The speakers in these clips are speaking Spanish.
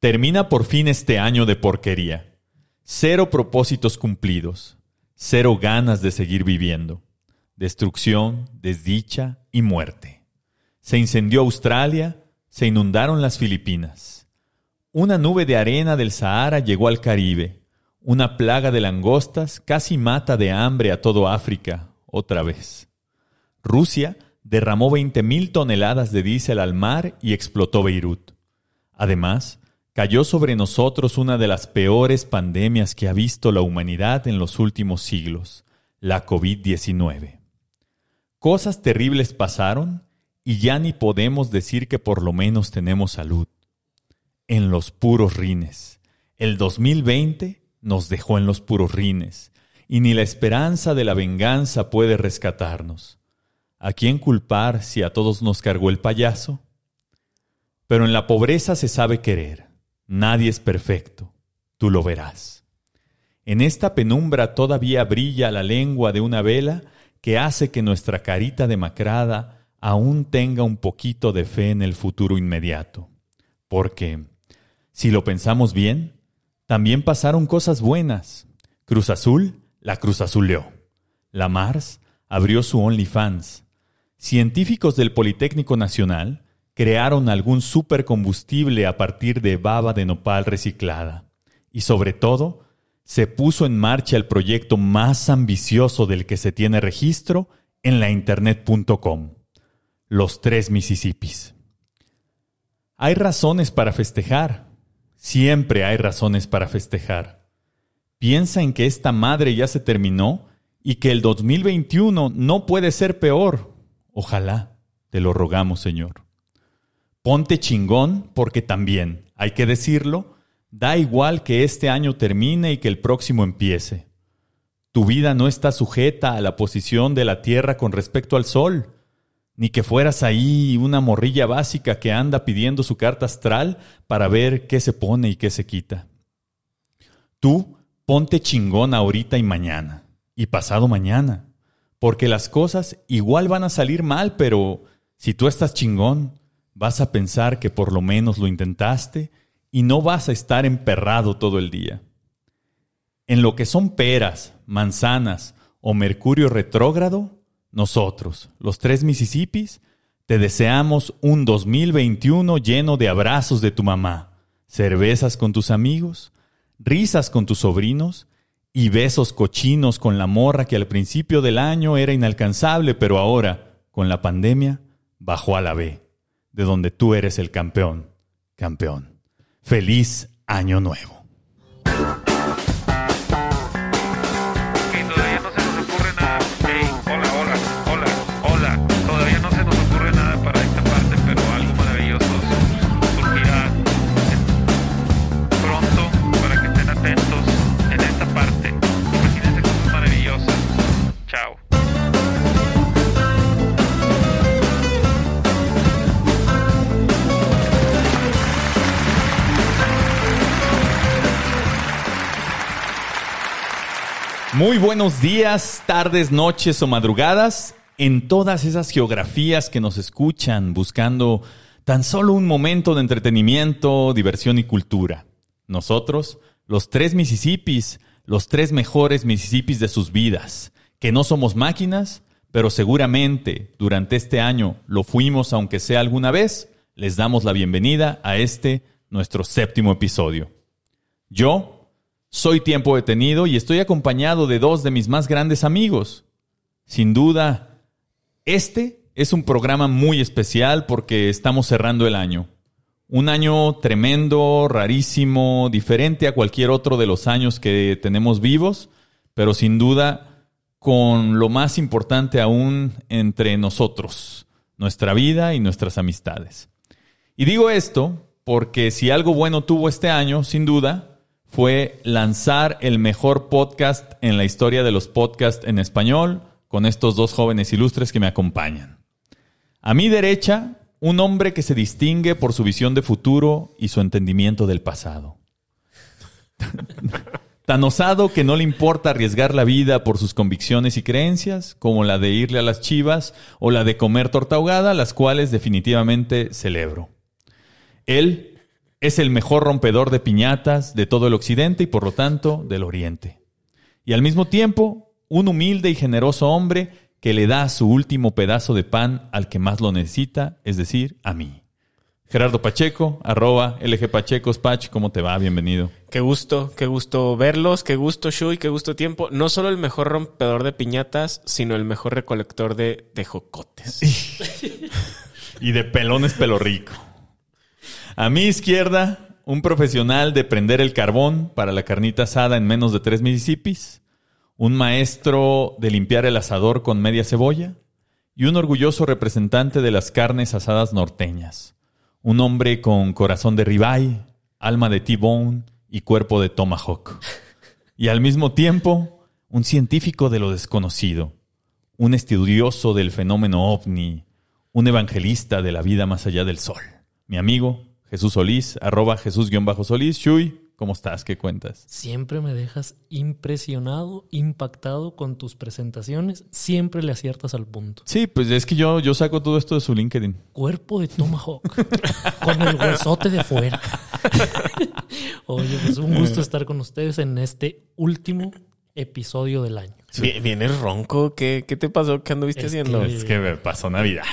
Termina por fin este año de porquería. Cero propósitos cumplidos. Cero ganas de seguir viviendo. Destrucción, desdicha y muerte. Se incendió Australia, se inundaron las Filipinas. Una nube de arena del Sahara llegó al Caribe. Una plaga de langostas casi mata de hambre a todo África, otra vez. Rusia derramó 20.000 toneladas de diésel al mar y explotó Beirut. Además, cayó sobre nosotros una de las peores pandemias que ha visto la humanidad en los últimos siglos, la COVID-19. Cosas terribles pasaron y ya ni podemos decir que por lo menos tenemos salud. En los puros rines. El 2020 nos dejó en los puros rines y ni la esperanza de la venganza puede rescatarnos. ¿A quién culpar si a todos nos cargó el payaso? Pero en la pobreza se sabe querer. Nadie es perfecto. Tú lo verás. En esta penumbra todavía brilla la lengua de una vela que hace que nuestra carita demacrada aún tenga un poquito de fe en el futuro inmediato. Porque, si lo pensamos bien, también pasaron cosas buenas. Cruz Azul la Cruz Azuleó. La Mars abrió su OnlyFans científicos del Politécnico Nacional crearon algún supercombustible a partir de baba de nopal reciclada. Y sobre todo, se puso en marcha el proyecto más ambicioso del que se tiene registro en la internet.com, los tres Mississippis. Hay razones para festejar, siempre hay razones para festejar. Piensa en que esta madre ya se terminó y que el 2021 no puede ser peor. Ojalá, te lo rogamos, Señor. Ponte chingón porque también, hay que decirlo, da igual que este año termine y que el próximo empiece. Tu vida no está sujeta a la posición de la Tierra con respecto al Sol, ni que fueras ahí una morrilla básica que anda pidiendo su carta astral para ver qué se pone y qué se quita. Tú ponte chingón ahorita y mañana, y pasado mañana, porque las cosas igual van a salir mal, pero si tú estás chingón, vas a pensar que por lo menos lo intentaste y no vas a estar emperrado todo el día. En lo que son peras, manzanas o mercurio retrógrado, nosotros, los tres Mississippis, te deseamos un 2021 lleno de abrazos de tu mamá, cervezas con tus amigos, risas con tus sobrinos y besos cochinos con la morra que al principio del año era inalcanzable, pero ahora, con la pandemia, bajó a la B, de donde tú eres el campeón. Campeón. Feliz año nuevo. Muy buenos días, tardes, noches o madrugadas en todas esas geografías que nos escuchan buscando tan solo un momento de entretenimiento, diversión y cultura. Nosotros, los tres Mississippis, los tres mejores Mississippis de sus vidas, que no somos máquinas, pero seguramente durante este año lo fuimos aunque sea alguna vez, les damos la bienvenida a este, nuestro séptimo episodio. Yo, soy tiempo detenido y estoy acompañado de dos de mis más grandes amigos. Sin duda, este es un programa muy especial porque estamos cerrando el año. Un año tremendo, rarísimo, diferente a cualquier otro de los años que tenemos vivos, pero sin duda con lo más importante aún entre nosotros, nuestra vida y nuestras amistades. Y digo esto porque si algo bueno tuvo este año, sin duda, fue lanzar el mejor podcast en la historia de los podcasts en español con estos dos jóvenes ilustres que me acompañan. A mi derecha, un hombre que se distingue por su visión de futuro y su entendimiento del pasado. Tan osado que no le importa arriesgar la vida por sus convicciones y creencias, como la de irle a las chivas o la de comer torta ahogada, las cuales definitivamente celebro. Él Es el mejor rompedor de piñatas de todo el occidente y por lo tanto del oriente. Y al mismo tiempo, un humilde y generoso hombre que le da su último pedazo de pan al que más lo necesita, es decir, a mí. Gerardo Pacheco, arroba LG Pachecos Pach, ¿cómo te va? Bienvenido. Qué gusto, qué gusto verlos, qué gusto Shui, qué gusto tiempo. No solo el mejor rompedor de piñatas, sino el mejor recolector de, de jocotes. y de pelones pelo rico. A mi izquierda, un profesional de prender el carbón para la carnita asada en menos de tres municipios, un maestro de limpiar el asador con media cebolla y un orgulloso representante de las carnes asadas norteñas. Un hombre con corazón de ribeye, alma de T-bone y cuerpo de tomahawk. Y al mismo tiempo, un científico de lo desconocido, un estudioso del fenómeno ovni, un evangelista de la vida más allá del sol. Mi amigo Jesús Solís, arroba Jesús-Solís. Chuy, ¿cómo estás? ¿Qué cuentas? Siempre me dejas impresionado, impactado con tus presentaciones. Siempre le aciertas al punto. Sí, pues es que yo, yo saco todo esto de su LinkedIn. Cuerpo de Tomahawk, con el huesote de fuera. Oye, pues un gusto estar con ustedes en este último episodio del año. Vienes ronco, ¿Qué, ¿qué te pasó? ¿Qué anduviste haciendo? Es que me pasó Navidad.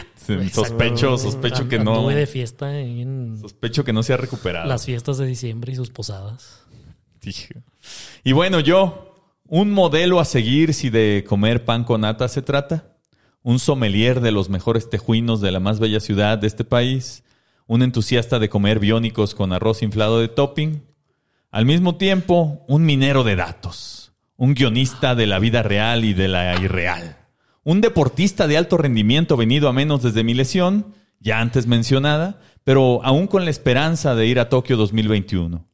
Sospecho, sospecho que no. Anduve de fiesta en. Sospecho que no se ha recuperado. Las fiestas de diciembre y sus posadas. Y bueno, yo, un modelo a seguir si de comer pan con nata se trata. Un sommelier de los mejores tejuinos de la más bella ciudad de este país. Un entusiasta de comer biónicos con arroz inflado de topping. Al mismo tiempo, un minero de datos. Un guionista de la vida real y de la irreal un deportista de alto rendimiento venido a menos desde mi lesión, ya antes mencionada, pero aún con la esperanza de ir a Tokio 2021.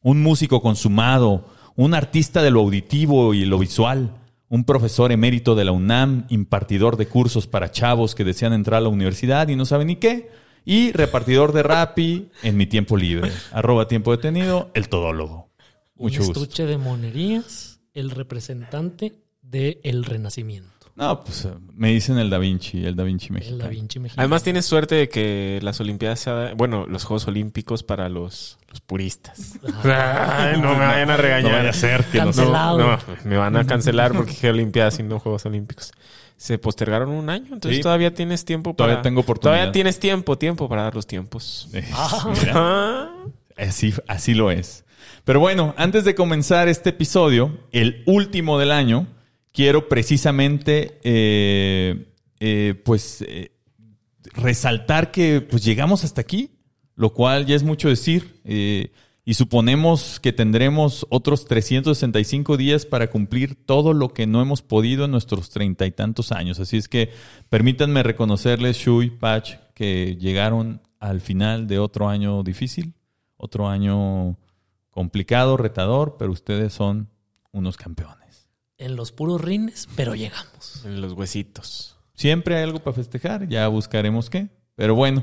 Un músico consumado, un artista de lo auditivo y lo visual, un profesor emérito de la UNAM, impartidor de cursos para chavos que desean entrar a la universidad y no saben ni qué, y repartidor de Rappi en mi tiempo libre. Arroba tiempo detenido, el todólogo. Mucho un estuche de monerías, el representante del el Renacimiento. No, pues me dicen el Da Vinci, el Da Vinci mexicano. El Da Vinci mexicano. Además tienes suerte de que las Olimpiadas sean, bueno, los Juegos Olímpicos para los, los puristas. no me vayan a regañar. No vaya a ser que no, no, me van a cancelar porque dije Olimpiadas y no Juegos Olímpicos. Se postergaron un año, entonces todavía tienes tiempo para... Todavía tengo oportunidad. Todavía tienes tiempo, tiempo para dar los tiempos. Ah, así, así lo es. Pero bueno, antes de comenzar este episodio, el último del año quiero precisamente, eh, eh, pues, eh, resaltar que pues llegamos hasta aquí, lo cual ya es mucho decir. y suponemos que tendremos otros 365 días para cumplir todo lo que no hemos podido en nuestros treinta y tantos años. Así es que permítanme reconocerles, Shui, Patch, que llegaron al final de otro año difícil, otro año complicado, retador, pero ustedes son unos campeones en los puros rines, pero llegamos. En los huesitos. Siempre hay algo para festejar, ya buscaremos qué. Pero bueno,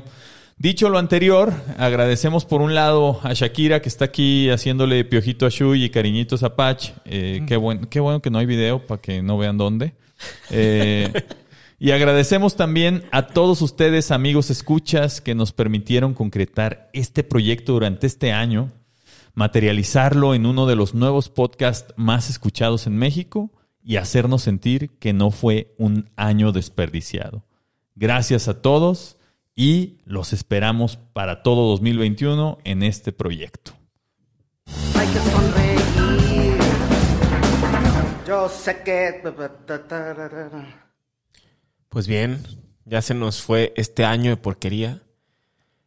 dicho lo anterior, agradecemos por un lado a Shakira que está aquí haciéndole piojito a Shui y cariñitos a Patch. Eh, qué, bueno, qué bueno que no hay video para que no vean dónde. Eh, y agradecemos también a todos ustedes, amigos escuchas, que nos permitieron concretar este proyecto durante este año materializarlo en uno de los nuevos podcasts más escuchados en México y hacernos sentir que no fue un año desperdiciado. Gracias a todos y los esperamos para todo 2021 en este proyecto. Hay que sonreír. Yo sé que... Pues bien, ya se nos fue este año de porquería.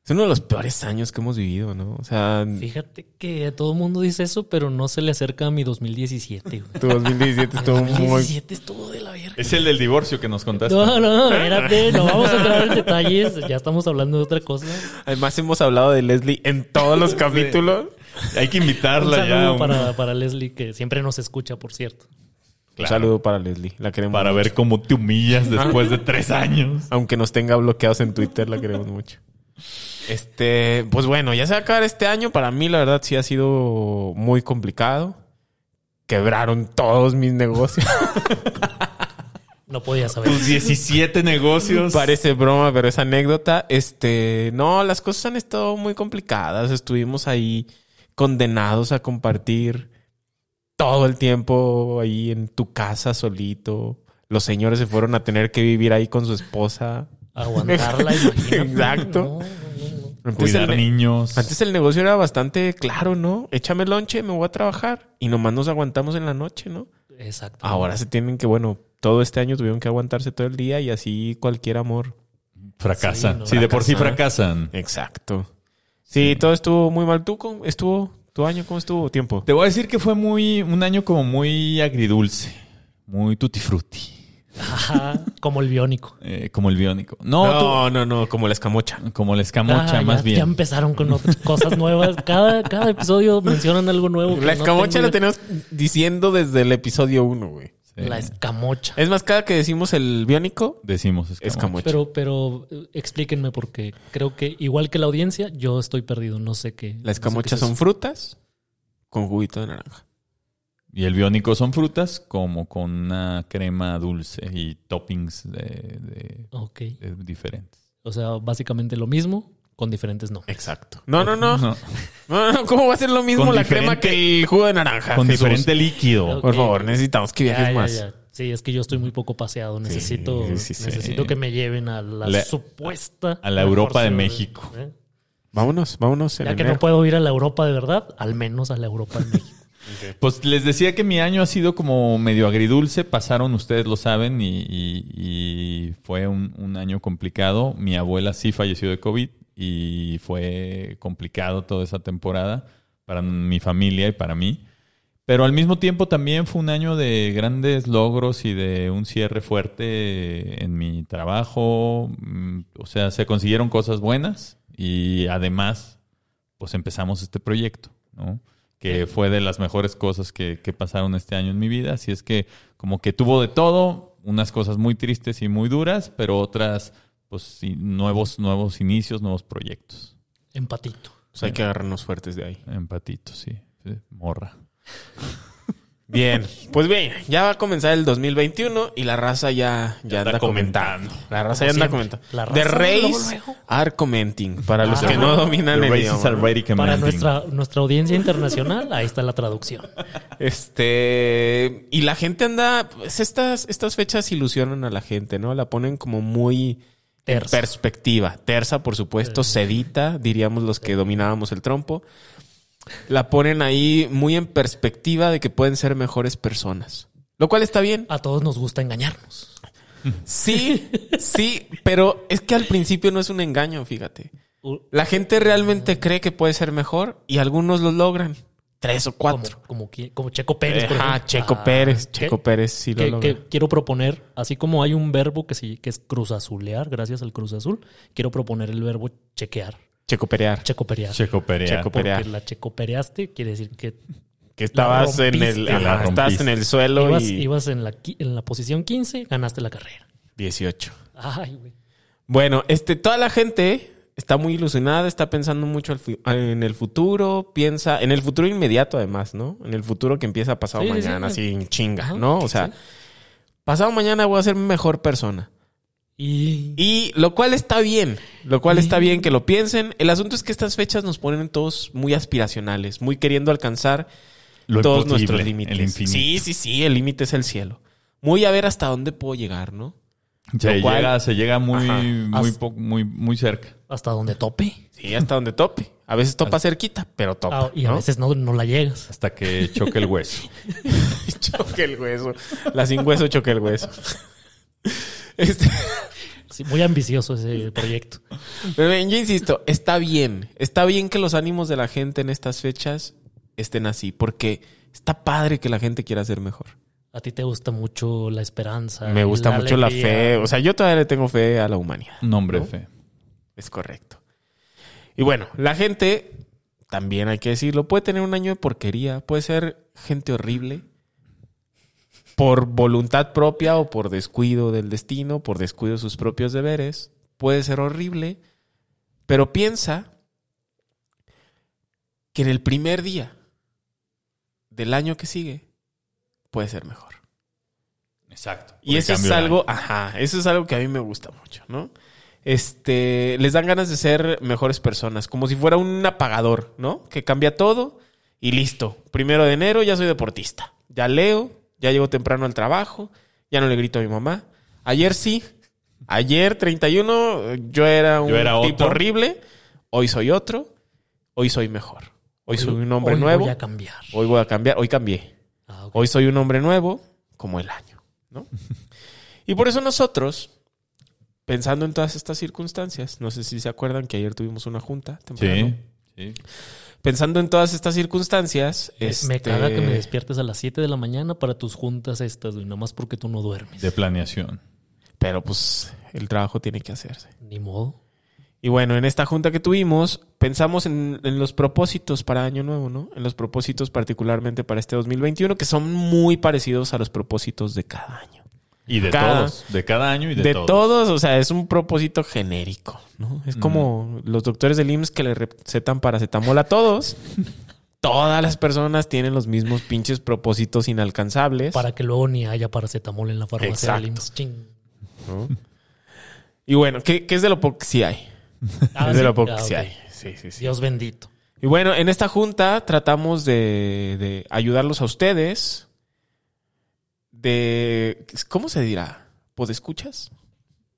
Es uno de los peores años que hemos vivido, ¿no? O sea... Fíjate que todo el mundo dice eso, pero no se le acerca a mi 2017. Tu 2017 estuvo 2017 estuvo de la verga. Es el del divorcio que nos contaste. No, no, espérate, no vamos a entrar en detalles. Ya estamos hablando de otra cosa. Además hemos hablado de Leslie en todos los capítulos. Hay que invitarla un ya. Para, para Leslie, que siempre nos escucha, por cierto. Un saludo para Leslie. La queremos Para ver cómo te humillas después de tres años. Aunque nos tenga bloqueados en Twitter, la queremos mucho. Este, pues bueno, ya se va a acabar este año. Para mí, la verdad, sí ha sido muy complicado. Quebraron todos mis negocios. No podía saber. tus 17 negocios. Parece broma, pero es anécdota. Este, no, las cosas han estado muy complicadas. Estuvimos ahí condenados a compartir todo el tiempo ahí en tu casa solito. Los señores se fueron a tener que vivir ahí con su esposa. Aguantarla, imagínate. Exacto. No. Antes Cuidar el, niños. antes el negocio era bastante claro, ¿no? Échame lonche, me voy a trabajar. Y nomás nos aguantamos en la noche, ¿no? Exacto. Ahora se tienen que, bueno, todo este año tuvieron que aguantarse todo el día y así cualquier amor. fracasan. Sí, no. Sí, de por sí Fracasan. fracasan. Exacto. Sí, todo estuvo muy mal. ¿Tú cómo estuvo? ¿Tu año cómo estuvo? ¿Tiempo? Te voy a decir que fue muy un año como muy agridulce, muy tutti frutti, Ajá, como el biónico. eh, como el biónico. No, No, no, no, como la escamocha. como la escamocha, Ah, más ya, bien. Ya empezaron con otras cosas nuevas. Cada, cada episodio mencionan algo nuevo. La no escamocha tengo la tenemos diciendo desde el episodio 1, güey. Sí. La escamocha. Es más, cada que decimos el biónico, Decimos escamocha. escamocha. Pero, pero eh, explíquenme porque creo que igual que la audiencia, yo estoy perdido. No sé qué. La escamocha son frutas con juguito de naranja. Y el biónico son frutas como con una crema dulce y toppings de, de- Ok. de diferentes. O sea, básicamente lo mismo con diferentes nombres. Exacto. No, no, no. No, No, no, ¿Cómo va a ser lo mismo Con la crema que el jugo de naranja? con Jesús? diferente líquido. Por favor, necesitamos que viajes Ya, ya, más. ya. Sí, es que yo estoy muy poco paseado. Necesito, sí, sí. necesito que me lleven a la, La- supuesta. a la Europa de México. ¿eh? Vámonos, vámonos. en Ya que no puedo ir a la Europa de verdad, al menos a la Europa de México. Pues les decía que mi año ha sido como medio agridulce. Pasaron, ustedes lo saben, y, fue un, un año complicado. Mi abuela sí falleció de COVID y fue complicado toda esa temporada para mi familia y para mí. Pero al mismo tiempo también fue un año de grandes logros y de un cierre fuerte en mi trabajo. Mm, O sea, se consiguieron cosas buenas y además, pues empezamos este proyecto, ¿no? Que fue de las mejores cosas que, que pasaron este año en mi vida. Así es que como que tuvo de todo, unas cosas muy tristes y muy duras, pero otras, pues sí, nuevos, nuevos inicios, nuevos proyectos. Empatito. Pues hay que agarrarnos fuertes de ahí. Empatitos, sí. sí, Morra. Bien, pues bien, ya va a comenzar el 2021 y la raza ya, ya, anda anda comentando. La raza ya anda comentando. La The raza, Race luego, luego. are commenting. Para los Ah. que no dominan The el race idioma. already Para commenting. nuestra, nuestra audiencia internacional, ahí está la traducción. Este, y la gente anda, pues estas, estas fechas ilusionan a la gente, ¿no? La ponen como muy en perspectiva. Tersa, por supuesto, sedita, diríamos los que dominábamos el trompo. La ponen ahí muy en perspectiva de que pueden ser mejores personas. Lo cual está bien. A todos nos gusta engañarnos. Sí, sí, pero es que al principio no es un engaño, fíjate. La gente realmente cree que puede ser mejor y algunos lo logran. Tres o cuatro. como, Checo Pérez. por Ajá. Checo Ah, Pérez. que- Checo Pérez sí lo que, logra. que quiero proponer, así como hay un verbo que, sí, que es cruzazulear, gracias al Cruz Azul, quiero proponer el verbo chequear, Checo Perear. checoperear. Checo Perea. Checo Porque la checopereaste quiere decir que Que estabas en el, ajá, estabas en el suelo ibas, y ibas en, la, en la posición 15, ganaste la carrera. 18. Ay, güey. Bueno, este, toda la gente está muy ilusionada, está pensando mucho en el futuro, piensa en el futuro inmediato además, ¿no? En el futuro que empieza pasado Sí, mañana, sí. así en chinga, Ajá, ¿no? O sea, sí. pasado mañana voy a ser mejor persona. Y, Y lo cual está bien, lo cual Y- está bien que lo piensen. El asunto es que estas fechas nos ponen todos muy aspiracionales, muy queriendo alcanzar Lo todos nuestros límites. el infinito. Sí, sí, sí, el límite es el cielo. Muy a ver hasta dónde puedo llegar, ¿no? Se, Lo cual- llega, se llega muy, Ajá. muy, muy, muy cerca. hasta donde tope. Sí, hasta donde tope. A veces topa cerquita, pero topa. Ah, y a ¿no? veces no, no la llegas. Hasta que choque el hueso. choque el hueso. La sin hueso choque el hueso. Este, Sí, muy ambicioso ese proyecto. pero ven, yo insisto, está bien. Está bien que los ánimos de la gente en estas fechas estén así, porque está padre que la gente quiera ser mejor. A ti te gusta mucho la esperanza. Me gusta la mucho la fe. O sea, yo todavía le tengo fe a la humanidad. Nombre ¿No? fe. Es correcto. Y bueno, la gente, también hay que decirlo, puede tener un año de porquería, puede ser gente horrible, por voluntad propia o por descuido del destino, por descuido de sus propios deberes, puede ser horrible, pero piensa que en el primer día del año que sigue puede ser mejor. Exacto. Y eso es algo, ajá, eso es algo que a mí me gusta mucho, ¿no? Este, les dan ganas de ser mejores personas, como si fuera un apagador, ¿no? Que cambia todo y listo. Primero de enero ya soy deportista. Ya leo, ya llego temprano al trabajo, ya no le grito a mi mamá. Ayer sí, ayer 31 yo era un Yo era tipo otro. horrible, hoy soy otro, hoy soy mejor. Hoy, soy un hombre hoy nuevo, Voy a cambiar. hoy voy a cambiar, hoy cambié. Ah. Hoy soy un hombre nuevo como el año, ¿no? Y por eso nosotros, pensando en todas estas circunstancias, no sé si se acuerdan que ayer tuvimos una junta temprano. Sí. sí. Pensando en todas estas circunstancias, Me- este, Me caga que me despiertes a las 7 de la mañana para tus juntas estas, güey, nomás porque tú no duermes. De planeación. pero pues el trabajo tiene que hacerse. Ni modo. Y bueno, en esta junta que tuvimos, pensamos en, en los propósitos para Año Nuevo, ¿no? En los propósitos particularmente para este 2021, que son muy parecidos a los propósitos de cada año. Y de Cada- todos. De cada año y de, de todos. todos, o sea, es un propósito genérico, ¿no? Es como los doctores del IMSS que le recetan paracetamol a todos. Todas las personas tienen los mismos pinches propósitos inalcanzables. Para que luego ni haya paracetamol en la farmacia Exacto. del IMSS. Ching. ¿no? Y bueno, ¿qué, qué es de lo poco que sí hay? Ah, es de sí. lo poco Ah, que sí ok. hay. Sí, sí, sí. Dios bendito. Y bueno, en esta junta tratamos de, de ayudarlos a ustedes. De. ¿Cómo se dirá? ¿Podescuchas?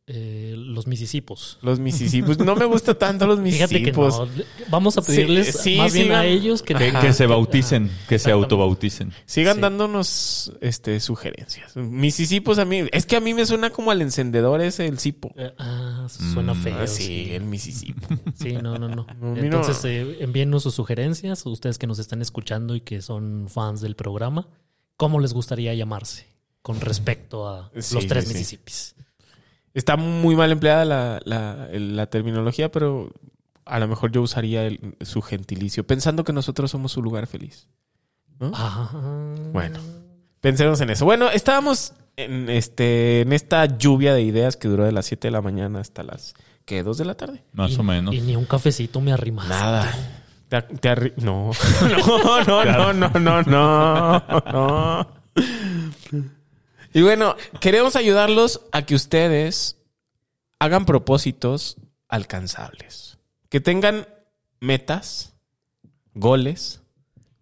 Eh, los misisipos. Los misisipos. No me gusta tanto los Fíjate que misisipos. no. Vamos a pedirles Sí, sí, más bien a ellos que, Que, que se bauticen, que se Exactamente. autobauticen. Sigan Sí. dándonos este, sugerencias. Misisipos a mí. Es que a mí me suena como al encendedor ese, el sipo. Eh, Ah, suena Mm, feo. Ah, sí. sí, el misisipo. Sí, no, no, no. Entonces, eh, envíennos sus sugerencias, ustedes que nos están escuchando y que son fans del programa, ¿cómo les gustaría llamarse con respecto a Sí, los tres sí, sí. Mississippis? Está muy mal empleada la, la- la terminología, pero a lo mejor yo usaría el- su gentilicio, pensando que nosotros somos su lugar feliz. Ah, Bueno. Pensemos en eso. Bueno, estábamos en, este, en esta lluvia de ideas que duró de las 7 de la mañana hasta las, ¿qué? ¿2 de la tarde? Más y, o menos. Y ni un cafecito me arrimaste. Nada. Te, te arri- no. no, no, no, no, no, no, no. Y bueno, queremos ayudarlos a que ustedes hagan propósitos alcanzables. Que tengan metas, goles,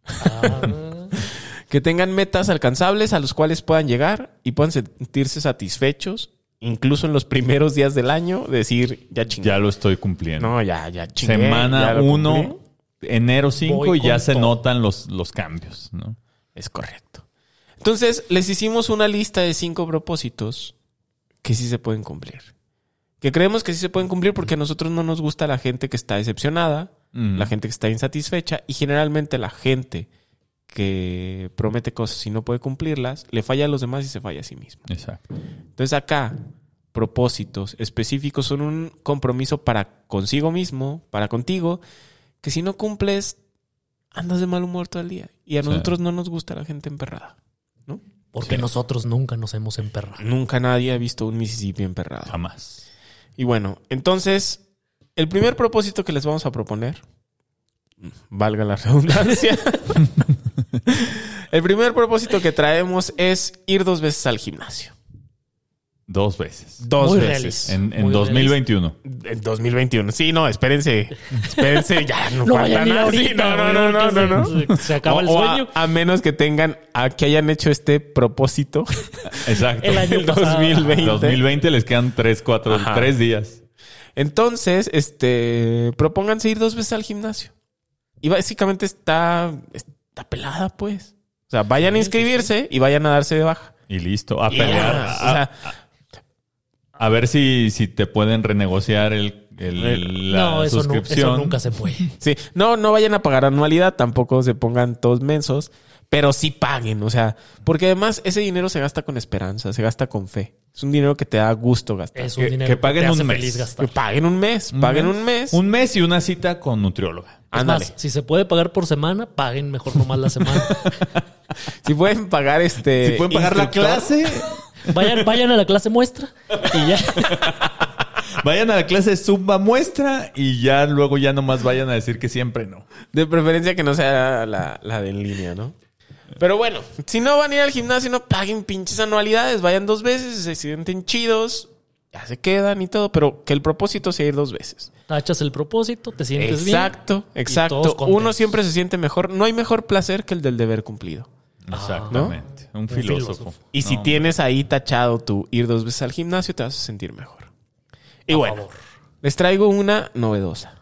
Ah, que tengan metas alcanzables a los cuales puedan llegar y puedan sentirse satisfechos, incluso en los primeros días del año, decir, ya chingué. Ya lo estoy cumpliendo. No, ya, ya chingué. Semana lo 1, cumplí. enero 5 Voy y ya se notan los, los cambios, ¿no? Es correcto. Entonces, les hicimos una lista de cinco propósitos que sí se pueden cumplir. Que creemos que sí se pueden cumplir porque a nosotros no nos gusta la gente que está decepcionada, Mm. la gente que está insatisfecha y generalmente la gente que promete cosas y no puede cumplirlas, le falla a los demás y se falla a sí mismo. Exacto. Entonces acá, propósitos específicos son un compromiso para consigo mismo, para contigo, que si no cumples, andas de mal humor todo el día. Y a Sí. nosotros no nos gusta la gente emperrada. Porque Sí. nosotros nunca nos hemos emperrado. Nunca nadie ha visto un Mississippi emperrado. Jamás. Y bueno, entonces, el primer propósito que les vamos a proponer, valga la redundancia, el primer propósito que traemos es ir dos veces al gimnasio. Dos veces. Dos Muy veces. realista. En, en Muy 2021. En 2021. Sí, no, espérense. Espérense, ya no, No falta a nada. ahorita. Sí, no, no, no, no, no, no. se- se acaba el O- o a- sueño. A, menos que tengan, a que hayan hecho este propósito. Exacto. El año el pasado. 2020. 2020 les quedan 3, 4, Ajá. 3 días. Entonces, este, propónganse ir dos veces al gimnasio. Y básicamente está, está pelada, pues. O sea, vayan a inscribirse y vayan a darse de baja. Y listo. A pelear. A, o sea, a ver si, si te pueden renegociar el, el- la no, eso, no, suscripción. eso nunca se puede. Sí, no, no vayan a pagar anualidad, tampoco se pongan todos mensos, pero sí paguen, o sea, porque además ese dinero se gasta con esperanza, se gasta con fe. Es un dinero que te da gusto gastar. Es un Que- dinero que que, paguen te hace un mes. feliz Que gastar. paguen un mes, paguen un mes. Un mes y una cita con nutrióloga. Ándale. si se puede pagar por semana, paguen mejor nomás la semana. Si pueden pagar este. Si pueden pagar la clase, Vayan, vayan a la clase muestra y ya. vayan a la clase Zumba muestra y ya luego ya nomás vayan a decir que siempre no. De preferencia que no sea la, la de en línea, ¿no? Pero bueno, si no van a ir al gimnasio, no paguen pinches anualidades. Vayan dos veces, se sienten chidos, ya se quedan y todo. Pero que el propósito sea ir dos veces. Tachas el propósito, te sientes bien. Exacto, exacto. Uno siempre se siente mejor. No hay mejor placer que el del deber cumplido. Exactamente. Un filósofo. filósofo. Y si No, tienes ahí tachado tu ir dos veces al gimnasio, te vas a sentir mejor. Y A bueno, favor. les traigo una novedosa.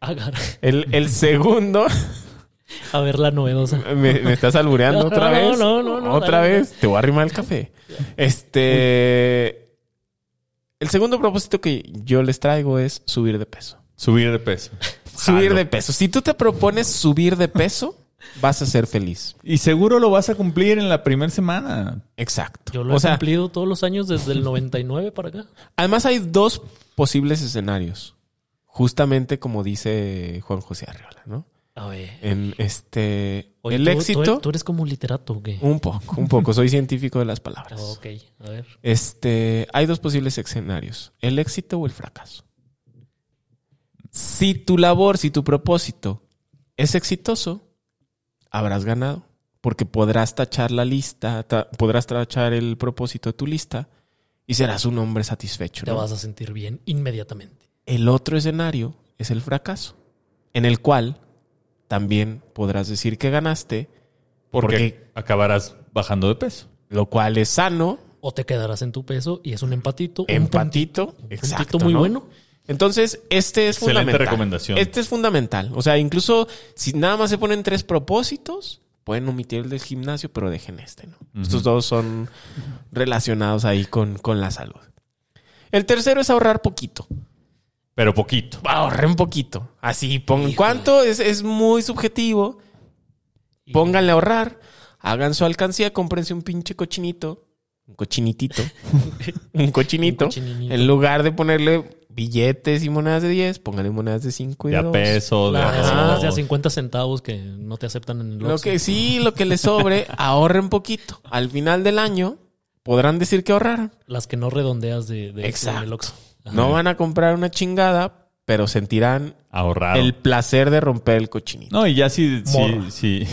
Agar- El, el segundo, A ver la novedosa. me, me estás albureando No, otra vez. no, no, no, otra dale, vez. Te voy a arrimar el café. Este. El segundo propósito que yo les traigo es subir de peso. Subir de peso. Subir Jalo. de peso. Si tú te propones subir de peso, vas a ser feliz. Y seguro lo vas a cumplir en la primera semana. Exacto. Yo lo he sea, cumplido todos los años desde el 99 para acá. además hay dos posibles escenarios. Justamente como dice Juan José Arriola, ¿no? A ver. En este. Oye, el tú- éxito. Tú, tú eres como un literato, ¿o qué? Un poco, un poco. Soy científico de las palabras. Ok, a ver. Este, hay dos posibles escenarios, el éxito o el fracaso. Si tu labor, si tu propósito es exitoso, habrás ganado, porque podrás tachar la lista, ta- podrás tachar el propósito de tu lista y serás un hombre satisfecho. Te ¿no? vas a sentir bien inmediatamente. El otro escenario es el fracaso, en el cual también podrás decir que ganaste, Porque Porque- acabarás bajando de peso. lo cual es sano, O te quedarás en tu peso y es un empatito. un empatito, puntito, un exacto, puntito muy ¿no? bueno. Entonces, este es Excelente fundamental. recomendación. Este es fundamental. O sea, incluso si nada más se ponen tres propósitos, pueden omitir el del gimnasio, pero dejen este, ¿no? Estos dos son relacionados ahí con, con la salud. El tercero es ahorrar poquito. Pero poquito. Ahorren poquito. Así, pon, Híjole. ¿cuánto? Es, es muy subjetivo. Pónganle a ahorrar. Hagan su alcancía, cómprense un pinche cochinito. Un cochinitito. un cochinito. Un. En lugar de ponerle billetes y monedas de 10, pónganle monedas de 5 y De de a 2. peso, de a de a dos. 50 centavos que no te aceptan en el Lo que sí, lo que les sobre, ahorren poquito. Al final del año podrán decir que ahorraron. Las que no redondeas de, de Exacto. en el Oxxo. Ajá. No van a comprar una chingada, pero sentirán Ahorrado. el placer de romper el cochinito. No, y ya si, si,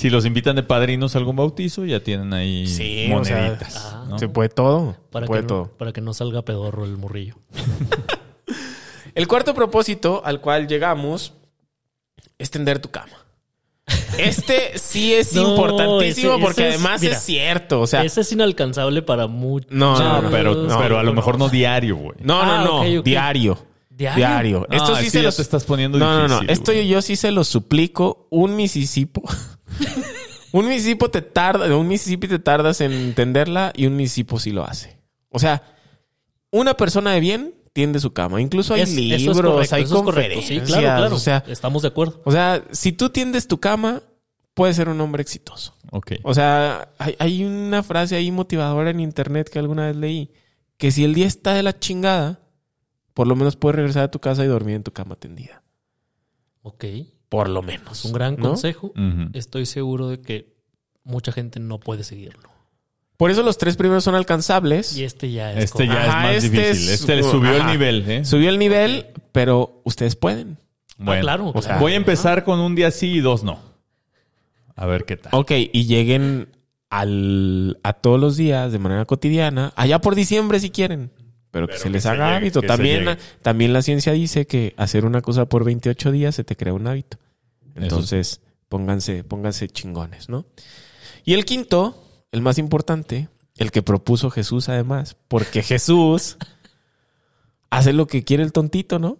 si los invitan de padrinos a algún bautizo, ya tienen ahí Sí, o sea, moneditas. ah, ¿no? Se puede todo. Para, puede que todo. no, para que no salga pedorro el morrillo. El cuarto propósito al cual llegamos es tender tu cama. Este sí es No, importantísimo ese- porque ese es- además mira, es cierto. O sea, Ese es inalcanzable para muchos. No, no, No, pero, no, pero a lo no. mejor no diario, güey. no, no, Ah, no. Diario. ¿Diario? Diario. No, Esto sí se los... te estás poniendo No, no, no. difícil, Esto yo, sí se lo suplico. Un Mississippi. un Mississippi te tarda, un Mississippi te tardas en entenderla y un Mississippi sí lo hace. O sea, una persona de bien tiende su cama. Incluso hay Es- eso es libros, correcto, hay eso es correcto. conferencias. Sí, claro, claro. O sea, Estamos de acuerdo. o sea, si tú tiendes tu cama, puedes ser un hombre exitoso. Ok. O sea, hay, hay una frase ahí motivadora en internet que alguna vez leí, que si el día está de la chingada, por lo menos puedes regresar a tu casa y dormir en tu cama tendida. Ok. Por lo menos. Es un gran ¿no? consejo. Estoy seguro de que mucha gente no puede seguirlo. Por eso los tres primeros son alcanzables. Y este ya es Este como- ya Ajá, es más este difícil. es- Este le subió el nivel, ¿eh? Subió el nivel, pero ustedes pueden. Bueno, Ah, claro, o sea, claro. voy a empezar con un día sí y dos no. A ver qué tal. Ok, y lleguen al, a todos los días de manera cotidiana, allá por diciembre si quieren. Pero que Pero se les haga hábito. También, llegue. también la ciencia dice que hacer una cosa por 28 días se te crea un hábito. Entonces, pónganse, pónganse chingones, ¿no? Y el quinto, el más importante, el que propuso Jesús además, porque Jesús hace lo que quiere el tontito, ¿no?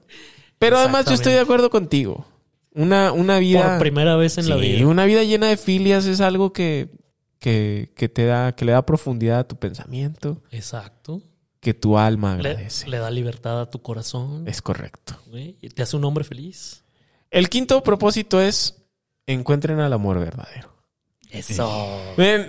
Pero además yo estoy de acuerdo contigo. Una, una vida... Por primera vez en la Sí, vida. una vida llena de filias es algo que, que, que te da, que le da profundidad a tu pensamiento, Exacto. Que tu alma Le, agradece. le da libertad a tu corazón. Es correcto. y te hace un hombre feliz. El quinto propósito es encuentren al amor verdadero. Eso.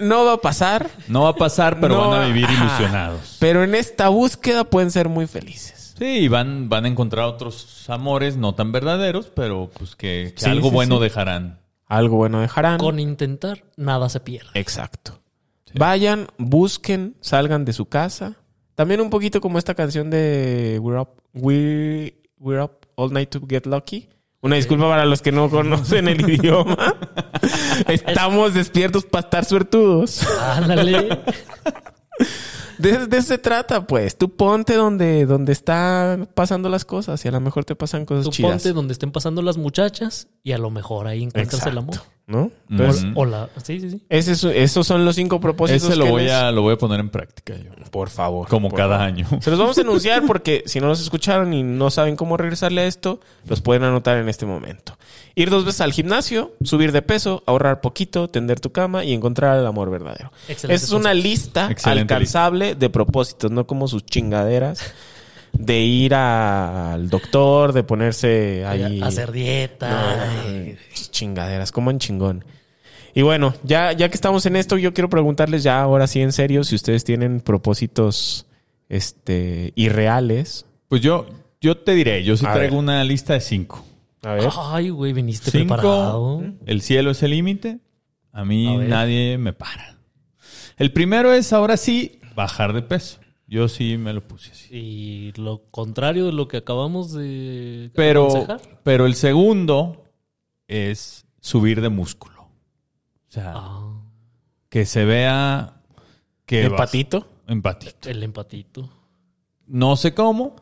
No va a pasar, No va a pasar, pero No, van a vivir ajá. ilusionados. pero en esta búsqueda pueden ser muy felices. Sí, y van, van a encontrar otros amores no tan verdaderos, pero pues que, que Sí, algo sí, bueno sí. dejarán. Algo bueno dejarán. Con intentar, nada se pierde. Exacto. Vayan, busquen, salgan de su casa. También un poquito como esta canción de We're Up, We- We're Up All Night to Get Lucky. Una disculpa para los que no conocen el idioma. Estamos despiertos para estar suertudos. Ándale. De, de eso se trata, pues. Tú ponte donde, donde están pasando las cosas y a lo mejor te pasan cosas Tú chidas. ponte donde estén pasando las muchachas y a lo mejor ahí encuentras el amor. ¿No? Mm. Entonces, O la, sí, sí, sí. ese es- esos son los cinco propósitos. Ese lo que voy, les- a, lo voy a poner en práctica yo. Por favor. Como por cada favor. año. Se los vamos a enunciar porque si no los escucharon y no saben cómo regresarle a esto, los pueden anotar en este momento. Ir dos veces al gimnasio, subir de peso, ahorrar poquito, tender tu cama y encontrar el amor verdadero. Excelente Esa es una lista Excelente alcanzable de propósitos, no como sus chingaderas de ir a- al doctor, de ponerse ahí... Hacer dieta. No, chingaderas, como en chingón. Y bueno, ya, ya que estamos en esto, yo quiero preguntarles ya ahora sí en serio si ustedes tienen propósitos este irreales. Pues yo, yo te diré, yo sí A traigo ver. una lista de cinco. A ver. Ay, güey, viniste Cinco, preparado. el cielo es el límite. A mí A nadie me para. El primero es, ahora sí, bajar de peso. Yo sí me lo puse así. Y lo contrario de lo que acabamos de Pero, aconsejar. pero el segundo es subir de músculo. O sea, Ah, que se vea que... ¿El baj- patito? Empatito. el empatito. No sé cómo.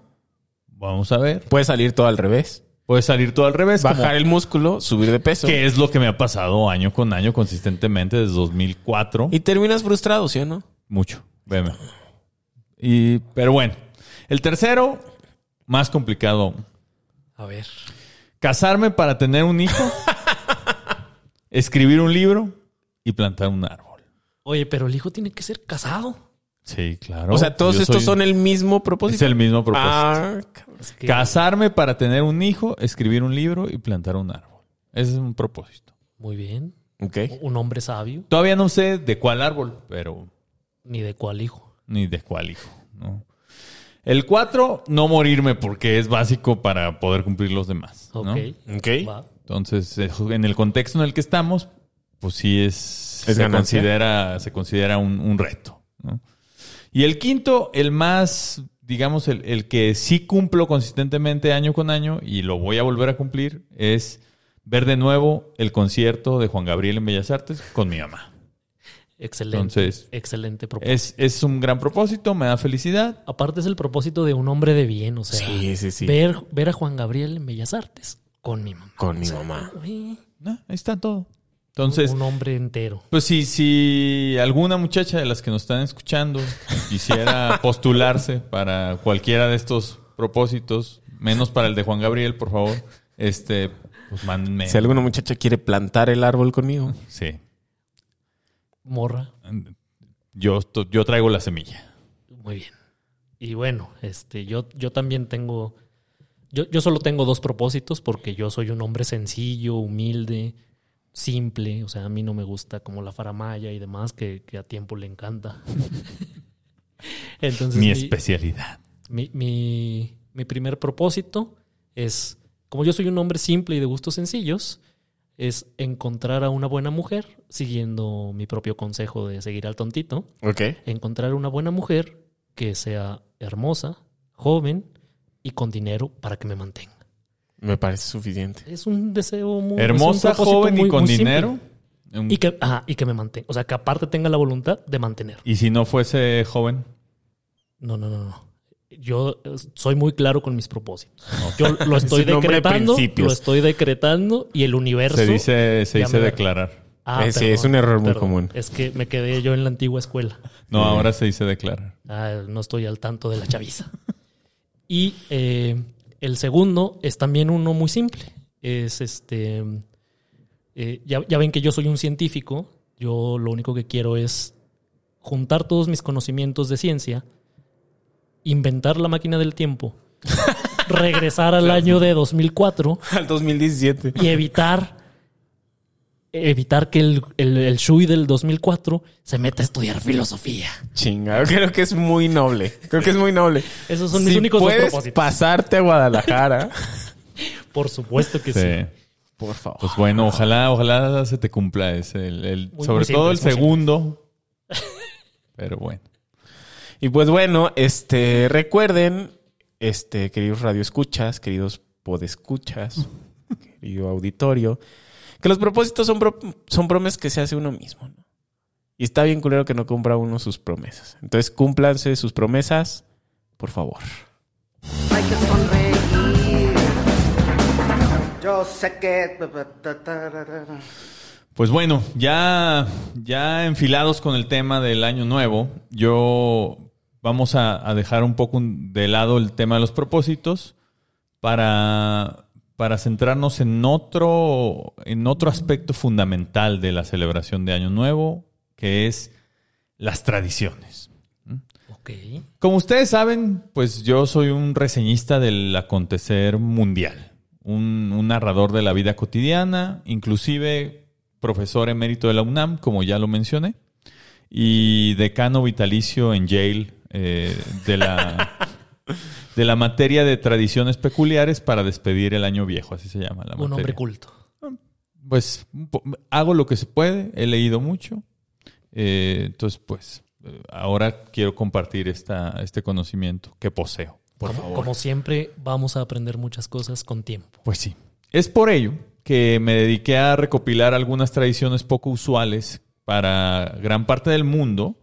Vamos a ver. Puede salir todo al revés. Puede salir todo al revés. como- Bajar el músculo, subir de peso. que es lo que me ha pasado año con año consistentemente desde 2004. Y terminas frustrado, ¿sí o no? Mucho. Veme. Y, pero bueno. El tercero, más complicado. A ver. Casarme para tener un hijo. escribir un libro y plantar un árbol. Oye, pero el hijo tiene que ser casado. Sí, claro. o sea, todos Yo estos soy- son el mismo propósito. Es el mismo propósito. Ah, cabrón. Es que- Casarme para tener un hijo, escribir un libro y plantar un árbol. Ese es un propósito. Muy bien. ok. Un hombre sabio, Todavía no sé de cuál árbol, pero ni de cuál hijo. Ni de cuál hijo. ¿no? El cuatro, no morirme porque es básico para poder cumplir los demás. ¿no? Ok. Ok. Va. Entonces, eh, en el contexto en el que estamos, pues sí es, Es se, ganancia. considera, se considera un, un reto. ¿no? Y el quinto, el más, digamos, el, el que sí cumplo consistentemente año con año y lo voy a volver a cumplir, es ver de nuevo el concierto de Juan Gabriel en Bellas Artes con mi mamá. Excelente. Entonces, excelente propósito. Es, es un gran propósito, me da felicidad. Aparte es el propósito de un hombre de bien, o sea, Sí, sí, sí. Ver, ver a Juan Gabriel en Bellas Artes con mi mamá. Con mi sea, mamá. Ah, ahí está todo. Entonces, un hombre entero. Pues si, si alguna muchacha de las que nos están escuchando quisiera postularse para cualquiera de estos propósitos, menos para el de Juan Gabriel, por favor, este, pues mándenme. Si alguna muchacha quiere plantar el árbol conmigo. Sí. Morra. Yo, yo traigo la semilla. Muy bien. Y bueno, este, yo, yo también tengo. Yo, yo solo tengo dos propósitos porque yo soy un hombre sencillo, humilde, simple. O sea, a mí no me gusta como la faramaya y demás, que, que a tiempo le encanta. Entonces, Mi mi, especialidad. mi, mi- mi primer propósito es, como yo soy un hombre simple y de gustos sencillos, es encontrar a una buena mujer, siguiendo mi propio consejo de seguir al tontito Ok. encontrar una buena mujer que sea hermosa, joven y con dinero para que me mantenga. Me parece suficiente. Es un deseo muy Hermosa, joven y con dinero. Y que, ajá, y que me mantenga. O sea, que aparte tenga la voluntad de mantener. Y si no fuese joven, No, no, no, no. Yo eh, soy muy claro con mis propósitos. Yo lo estoy de decretando, lo estoy decretando y el universo. se dice, se dice me- declarar. Ah, Eh, sí, es un error muy común. Es que me quedé yo en la antigua escuela. No, ahora se dice declarar. Ah, no estoy al tanto de la chaviza. Y eh, el segundo es también uno muy simple. Es este. eh, ya, ya ven que yo soy un científico. Yo lo único que quiero es juntar todos mis conocimientos de ciencia, inventar la máquina del tiempo, regresar al año de 2004 Al 2017. y evitar evitar que el, el, el Shui del 2004 se meta a estudiar filosofía. Chinga, creo que es muy noble. Creo que es muy noble. Esos son mis Si únicos dos puedes propósitos. pasarte a Guadalajara. Por supuesto que sí. Sí. Por favor. Pues bueno, ojalá, ojalá se te cumpla ese. el- el- Muy- sobre muy todo el simple. segundo. Pero bueno. Y pues bueno, este, recuerden, este, queridos radioescuchas, queridos podescuchas, querido auditorio, que los propósitos son, pro- son promesas que se hace uno mismo, ¿no? Y está bien culero que no cumpla uno sus promesas. Entonces, cúmplanse sus promesas, por favor. hay que sonreír. Yo sé que... Pues bueno, ya, ya enfilados con el tema del año nuevo, yo vamos a, a dejar un poco de lado el tema de los propósitos para, para centrarnos en otro, en otro aspecto fundamental de la celebración de Año Nuevo, que es las tradiciones. Ok. Como ustedes saben, pues yo soy un reseñista del acontecer mundial, un, un narrador de la vida cotidiana, inclusive profesor emérito de la UNAM, como ya lo mencioné, y decano vitalicio en Yale eh, de, la, de la materia de tradiciones peculiares para despedir el año viejo, así se llama la Un materia. hombre culto. Pues un po- hago lo que se puede, he leído mucho, eh, entonces pues eh, ahora quiero compartir esta, este conocimiento que poseo. Por como, favor. como siempre, vamos a aprender muchas cosas con tiempo. Pues sí. Es por ello que me dediqué a recopilar algunas tradiciones poco usuales para gran parte del mundo,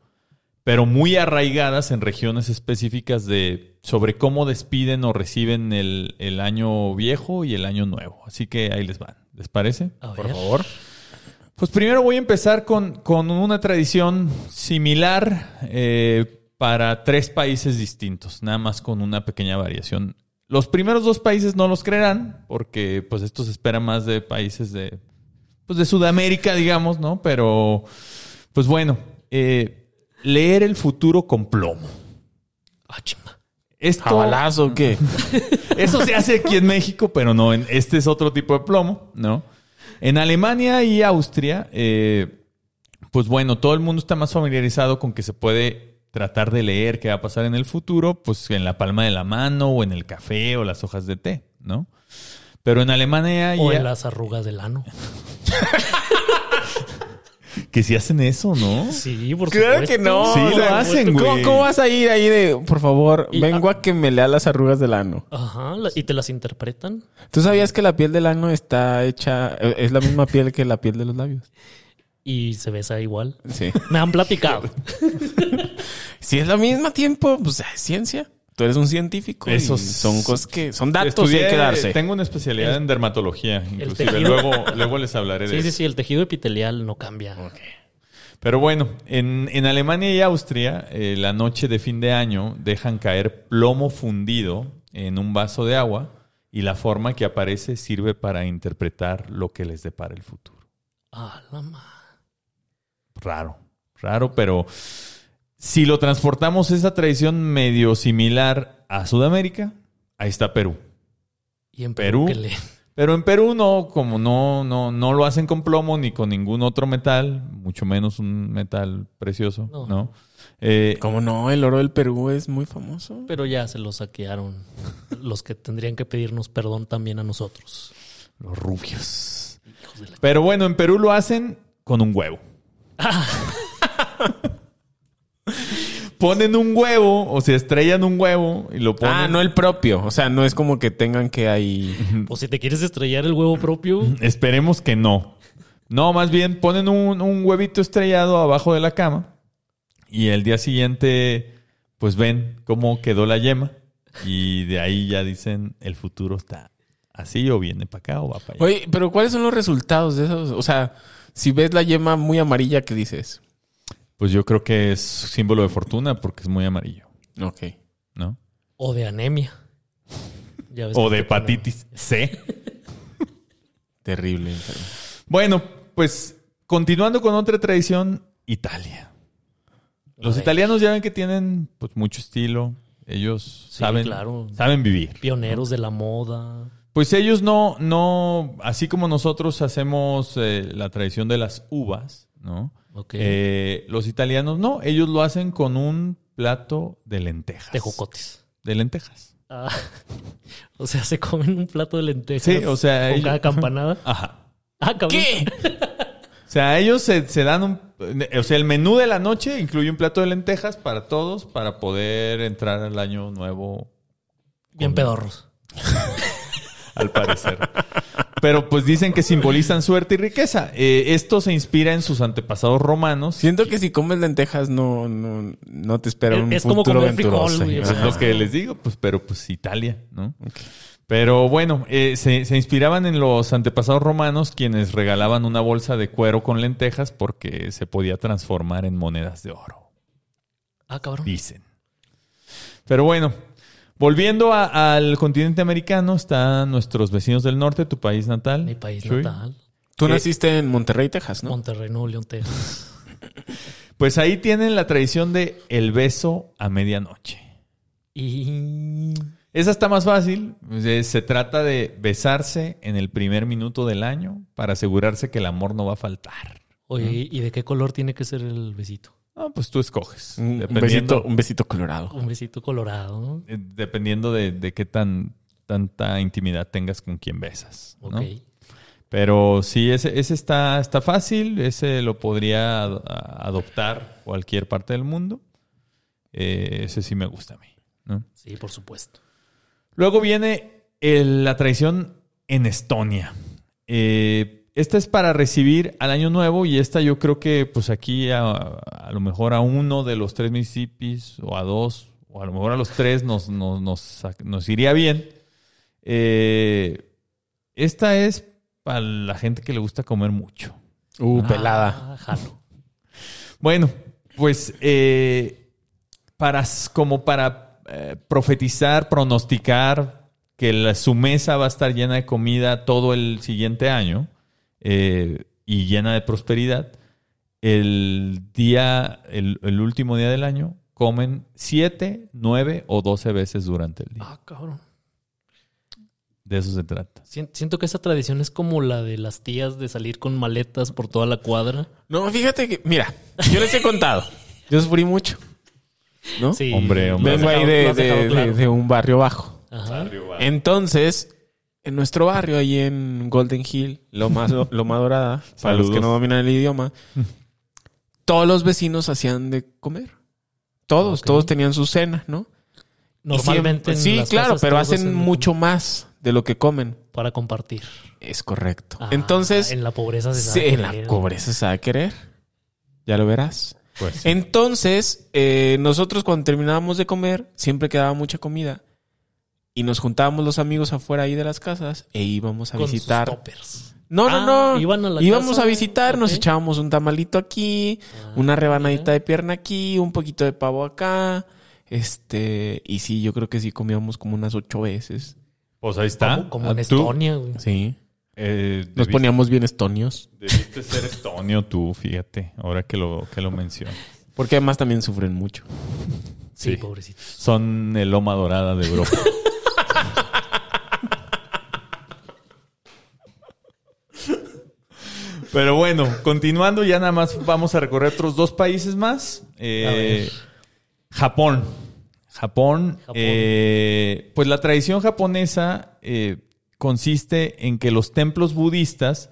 pero muy arraigadas en regiones específicas de sobre cómo despiden o reciben el, el año viejo y el año nuevo. Así que ahí les van. ¿Les parece? Por favor. Pues primero voy a empezar con, con una tradición similar eh, para tres países distintos, nada más con una pequeña variación. Los primeros dos países no los creerán, porque pues esto se espera más de países de, pues, de Sudamérica, digamos, ¿no? Pero, pues bueno, eh, leer el futuro con plomo. Ah, chinga. Esto, ¿Jabalazo o qué? eso se hace aquí en México, pero no, en, este es otro tipo de plomo, ¿no? En Alemania y Austria, eh, pues bueno, todo el mundo está más familiarizado con que se puede tratar de leer qué va a pasar en el futuro, pues en la palma de la mano o en el café o las hojas de té, ¿no? Pero en Alemania O y en las arrugas del ano. que si hacen eso, ¿no? Sí, por Claro supuesto. que no. Sí, lo hacen, ¿cómo, güey. cómo vas a ir ahí de, por favor, Y- vengo a que me lea las arrugas del ano? Ajá, y te las interpretan. ¿Tú sabías que la piel del ano está hecha, eh, es la misma piel que la piel de los labios? Y se besa igual. Sí. Me han platicado. Si es la misma tiempo, pues es ciencia. Tú eres un científico. Eso y es- son cosas que son datos y Estudié- hay que darse. Tengo una especialidad en dermatología, inclusive. Luego, luego les hablaré de Sí, eso. sí, sí, el tejido epitelial no cambia. Pero bueno, en, en Alemania y Austria, eh, la noche de fin de año dejan caer plomo fundido en un vaso de agua y la forma que aparece sirve para interpretar lo que les depara el futuro. Ah, la ma- Raro, raro, pero si lo transportamos esa tradición medio similar a Sudamérica, ahí está Perú. Y en Perú. Perú. que le- Pero en Perú no, como no, no, no lo hacen con plomo ni con ningún otro metal, mucho menos un metal precioso, ¿no? No. Eh, ¿Cómo no? El oro del Perú es muy famoso. Pero ya se lo saquearon los que tendrían que pedirnos perdón también a nosotros. los rubios. Hijos de la... Pero bueno, en Perú lo hacen con un huevo. ponen un huevo, o se estrellan un huevo y lo ponen. Ah, no el propio. O sea, no es como que tengan que ahí. Pues si te quieres estrellar el huevo propio, Esperemos que no. No, más bien ponen un, un huevito estrellado abajo de la cama y el día siguiente, pues ven cómo quedó la yema y de ahí ya dicen el futuro está así o viene para acá o va para allá. Oye, pero ¿cuáles son los resultados de esos? O sea, si ves la yema muy amarilla, ¿qué dices? Pues yo creo que es símbolo de fortuna porque es muy amarillo, Ok. ¿no? o de anemia. Ya ves O de hepatitis C. Terrible. enfermo. Bueno, pues continuando con otra tradición, Italia. Los italianos ya ven que tienen pues mucho estilo. Ellos Sí, saben, claro. saben vivir. Pioneros de la moda. Pues ellos no, no, así como nosotros hacemos eh, la tradición de las uvas, ¿no? Ok. Eh, los italianos no, ellos lo hacen con un plato de lentejas. Tejocotes. De lentejas. Ah, o sea, se comen un plato de lentejas. Sí, o sea, Con ellos- cada campanada. Ajá. Ah, cabrón. ¿Qué? O sea, ellos se, se dan un... O sea, el menú de la noche incluye un plato de lentejas para todos para poder entrar al año nuevo, Bien pedorros. al parecer. Pero pues dicen que simbolizan suerte y riqueza. Eh, esto se inspira en sus antepasados romanos. Siento que si comes lentejas no, no, no te espera Es- un es como futuro comer frijol, venturoso. o Es lo que les digo, pues, pero pues Italia, ¿no? Pero bueno, eh, se, se inspiraban en los antepasados romanos quienes regalaban una bolsa de cuero con lentejas porque se podía transformar en monedas de oro, Ah, cabrón. dicen. Pero bueno, volviendo a- al continente americano, están nuestros vecinos del norte, tu país natal. Mi país Chuy. natal. Tú Eh, naciste en Monterrey, Texas, ¿no? Monterrey, Nuevo León, Texas. Pues ahí tienen la tradición de el beso a medianoche. Y... Esa está más fácil. Eh, Se trata de besarse en el primer minuto del año para asegurarse que el amor no va a faltar. Oye, ¿y de qué color tiene que ser el besito? No, pues tú escoges. Un, besito, un besito colorado. Un besito colorado, eh, dependiendo de, de qué tan tanta intimidad tengas con quien besas. ¿no? Ok. Pero sí, ese, ese está, está fácil. Ese lo podría ad- adoptar cualquier parte del mundo. Eh, ese sí me gusta a mí. ¿no? Sí, por supuesto. Luego viene el- la tradición en Estonia. Eh, esta es para recibir al año nuevo y esta yo creo que pues aquí a, a lo mejor a uno de los tres municipios o a dos o a lo mejor a los tres nos, nos, nos, nos iría bien. Eh, esta es para la gente que le gusta comer mucho. Uh, pelada. Ah, jalo. Bueno, pues eh, para como para eh, profetizar, pronosticar que la- su mesa va a estar llena de comida todo el siguiente año eh, y llena de prosperidad, el día, el, el último día del año, comen siete, nueve o doce veces durante el día. Ah, cabrón. De eso se trata. Sien- Siento que esa tradición es como la de las tías de salir con maletas por toda la cuadra. No, fíjate que, mira, yo les he contado. Yo sufrí mucho. ¿no? Sí. Hombre, hombre. Vengo ahí de, de- claro. de- de un barrio bajo. Ajá. Entonces, en nuestro barrio, ahí en Golden Hill, Loma, Loma Dorada, para los que no dominan el idioma, todos los vecinos hacían de comer. Todos, todos tenían su cena, ¿no? Normalmente. siempre- en sí, las claro, casas pero hacen mucho más de lo que comen. Para compartir. Es correcto. Ah, Entonces, En la pobreza se sí, sabe. en la pobreza se va a querer. Ya lo verás. Pues, Entonces, eh, nosotros cuando terminábamos de comer, siempre quedaba mucha comida. Y nos juntábamos los amigos afuera ahí de las casas e íbamos a Con sus visitar. toppers. No, no, Ah, no. iban a la íbamos casa, a visitar, nos echábamos un tamalito aquí, Ah, una rebanadita de pierna aquí, un poquito de pavo acá. Este, y sí, yo creo que sí comíamos como unas ocho veces. pues ahí está. Como, como en Ah, tú, Estonia, güey. Sí. eh, Nos poníamos bien estonios. Debiste ser estonio tú, fíjate, ahora que lo, que lo mencionas. Porque además también sufren mucho. Sí, Sí. pobrecito. Son el loma dorada de Europa. Pero bueno, continuando, ya nada más vamos a recorrer otros dos países más. Eh. Japón. Japón. eh, pues la tradición japonesa eh, consiste en que los templos budistas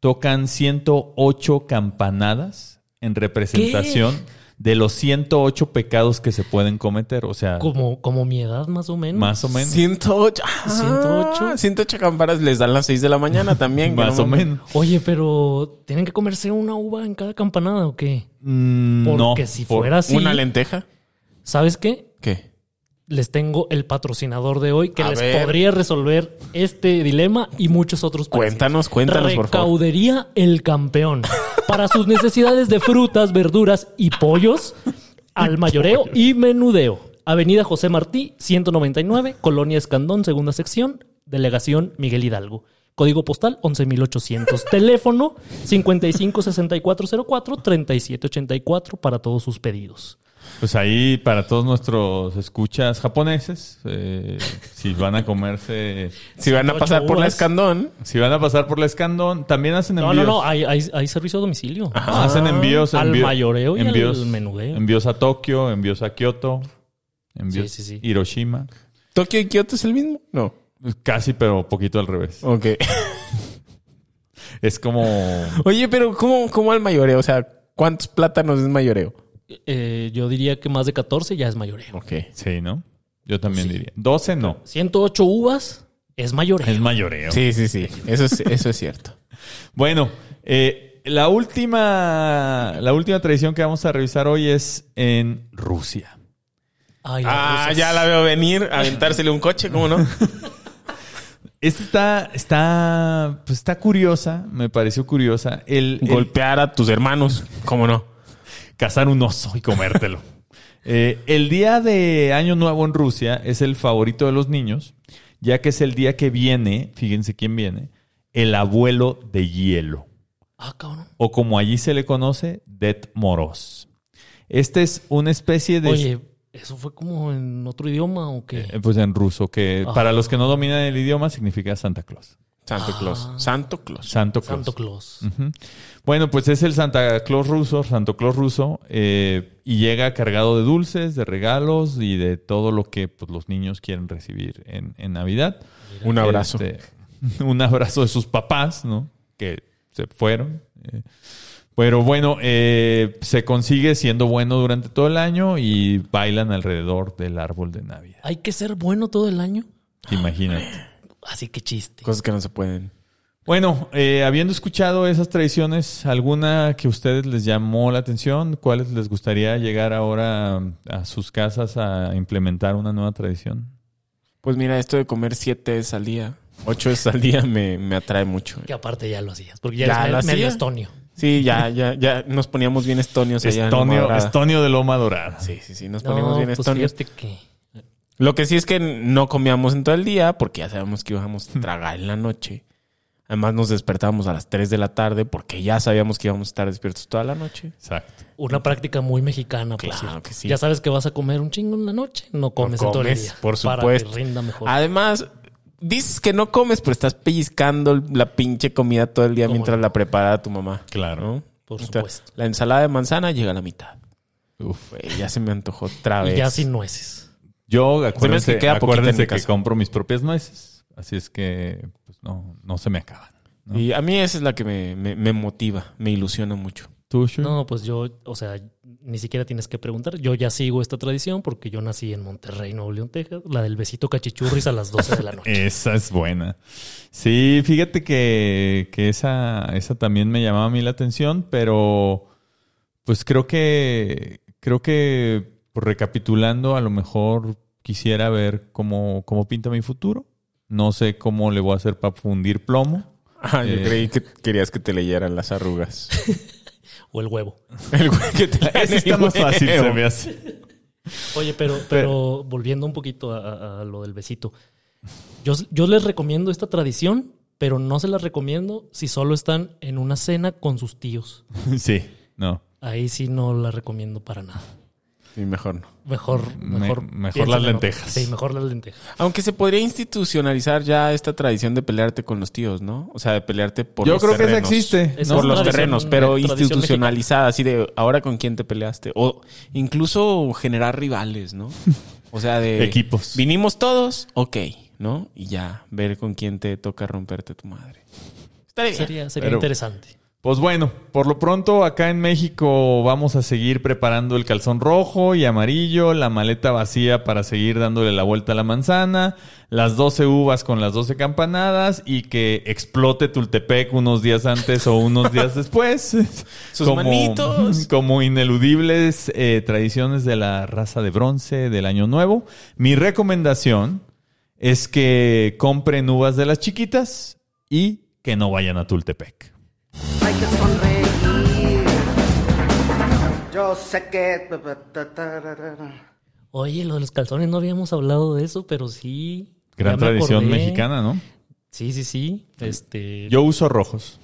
tocan 108 campanadas en representación de los 108 pecados que se pueden cometer. O sea, Como, como mi edad, más o menos. más o menos. 108. Ah, 108. 108 campanas les dan las 6 de la mañana también. Más no o menos. Oye, pero ¿tienen que comerse una uva en cada campanada o qué? Mm, Porque no, si por- fuera así, ¿Una lenteja? ¿sabes qué? ¿Qué? Les tengo el patrocinador de hoy que A les ver. podría resolver este dilema y muchos otros parecidos. Cuéntanos, cuéntanos, por favor. Recaudería El Campeón. Para sus necesidades de frutas, verduras y pollos, al mayoreo y menudeo. Avenida José Martí, 199, Colonia Escandón, segunda sección, Delegación Miguel Hidalgo. Código postal 11800. Teléfono 556404-3784 para todos sus pedidos. Pues ahí para todos nuestros escuchas japoneses, eh, si van a comerse, Si van a 108 pasar por la escandón. si van a pasar por la escandón, también hacen No, envíos. no, no, hay, hay, hay servicio a domicilio. Ah, hacen envíos, al mayoreo y al menudeo. Envíos a Tokio, envíos a Kioto, envíos Sí, sí, sí. Hiroshima. ¿Tokio y Kioto es el mismo? No. Casi, pero poquito al revés. Ok. Es como Oye, pero ¿cómo, cómo al mayoreo? O sea, ¿cuántos plátanos es mayoreo? Eh, yo diría que más de 14 ya es mayoreo. Ok. Sí, ¿no? Yo también Sí. diría. 12 no. 108 uvas Es mayoreo. Es mayoreo. Sí, sí, sí. Eso es, eso es cierto. Bueno, eh, la última, la última tradición que vamos a revisar hoy es en Rusia. Ay, Ah, rusas. ya la veo venir, aventársele un coche, ¿cómo no? Esta está, está, pues está curiosa, me pareció curiosa. El, el Golpear a tus hermanos, ¿cómo no? Cazar un oso y comértelo. Eh, el día de Año Nuevo en Rusia es el favorito de los niños, ya que es el día que viene, fíjense quién viene, el abuelo de hielo, Ah, cabrón. o como allí se le conoce, Det Moros. Este es una especie de... Oye, ¿eso fue como en otro idioma o qué? Eh, Pues en ruso, que Ah. para los que no dominan el idioma significa Santa Claus. Santo Ah. Claus. Santo Claus. Santo Claus. Santo Claus. Ujú. Bueno, pues es el Santa Claus ruso, Santo Claus ruso, eh, y llega cargado de dulces, de regalos y de todo lo que pues, los niños quieren recibir en, en Navidad. Un abrazo. Este, un abrazo de sus papás, ¿no? Que se fueron. eh. Pero bueno, eh, se consigue siendo bueno durante todo el año y bailan alrededor del árbol de Navidad. ¿Hay que ser bueno todo el año? Imagínate. Así que chiste. Cosas que no se pueden. Bueno, eh, habiendo escuchado esas tradiciones, ¿alguna que a ustedes les llamó la atención? ¿Cuáles les gustaría llegar ahora a sus casas a implementar una nueva tradición? Pues mira, esto de comer siete veces al día, ocho veces al día me, me atrae mucho. Que aparte ya lo hacías. Porque ya, Ya eres lo me- medio hacía. estonio. Sí, ya, ya, ya nos poníamos bien estonios allá en Loma Estonio. Estonio de Loma Dorada. Sí, sí, sí, nos poníamos No, bien pues estonios. fíjate que... Lo que sí es que no comíamos en todo el día porque ya sabíamos que íbamos a tragar en la noche. Además nos despertábamos a las 3 de la tarde porque ya sabíamos que íbamos a estar despiertos toda la noche. Exacto. Una práctica muy mexicana, por Claro cierto. que sí. Ya sabes que vas a comer un chingo en la noche. No comes en todo el comes, día. por Para supuesto. que rinda mejor. Además, dices que no comes, pero estás pellizcando la pinche comida todo el día ¿Cómo mientras no? la prepara tu mamá. Claro. ¿no? Por supuesto. La ensalada de manzana llega a la mitad. Uf. Ya se me antojó otra vez. Y ya sin nueces. Yo, que acuérdense, en acuérdense que compro mis propias nueces. Así es que pues, no, no se me acaban. ¿no? Y a mí esa es la que me, me- me motiva, me ilusiona mucho. ¿Tú, Shu? No, pues yo, o sea, ni siquiera tienes que preguntar. Yo ya sigo esta tradición porque yo nací en Monterrey, Nuevo León, Texas. La del besito cachichurris a las 12 de la noche. Esa es buena. Sí, fíjate que, que esa, esa también me llamaba a mí la atención, pero pues creo que, creo que pues, recapitulando, a lo mejor quisiera ver cómo, cómo pinta mi futuro. No sé cómo le voy a hacer para fundir plomo. Ah, yo Eh. creí que querías que te leyeran las arrugas. o el huevo. El güey que te Ese está más fácil, huevo. se me hace. Oye, pero, pero volviendo un poquito a, a- a lo del besito. Yo, yo les recomiendo esta tradición, pero no se las recomiendo si solo están en una cena con sus tíos. Sí, no. Ahí sí no la recomiendo para nada. Sí, mejor no. Mejor, Me- mejor, mejor las ¿no? lentejas. Sí, mejor las lentejas. Aunque se podría institucionalizar ya esta tradición de pelearte con los tíos, ¿no? O sea, de pelearte por Yo los creo que esa terrenos. existe. Por los terrenos, pero institucionalizada, así de ahora con quién te peleaste. O incluso generar rivales, ¿no? O sea, de Equipos. Vinimos todos, ok, ¿no? Y ya, ver con quién te toca romperte tu madre. Estaría bien. Sería, sería Pero- interesante. Pues bueno, por lo pronto acá en México vamos a seguir preparando el calzón rojo y amarillo, la maleta vacía para seguir dándole la vuelta a la manzana, las 12 uvas con las 12 campanadas y que explote Tultepec unos días antes o unos días después. Sus manitos. Como ineludibles eh, tradiciones de la raza de bronce del Año Nuevo. Mi recomendación es que compren uvas de las chiquitas y que no vayan a Tultepec. Hay que sonreír. Yo sé que. Oye, lo de los calzones no habíamos hablado de eso, pero sí. Gran me tradición acordé. mexicana, ¿no? Sí, sí, sí. Este, yo, Yo uso rojos,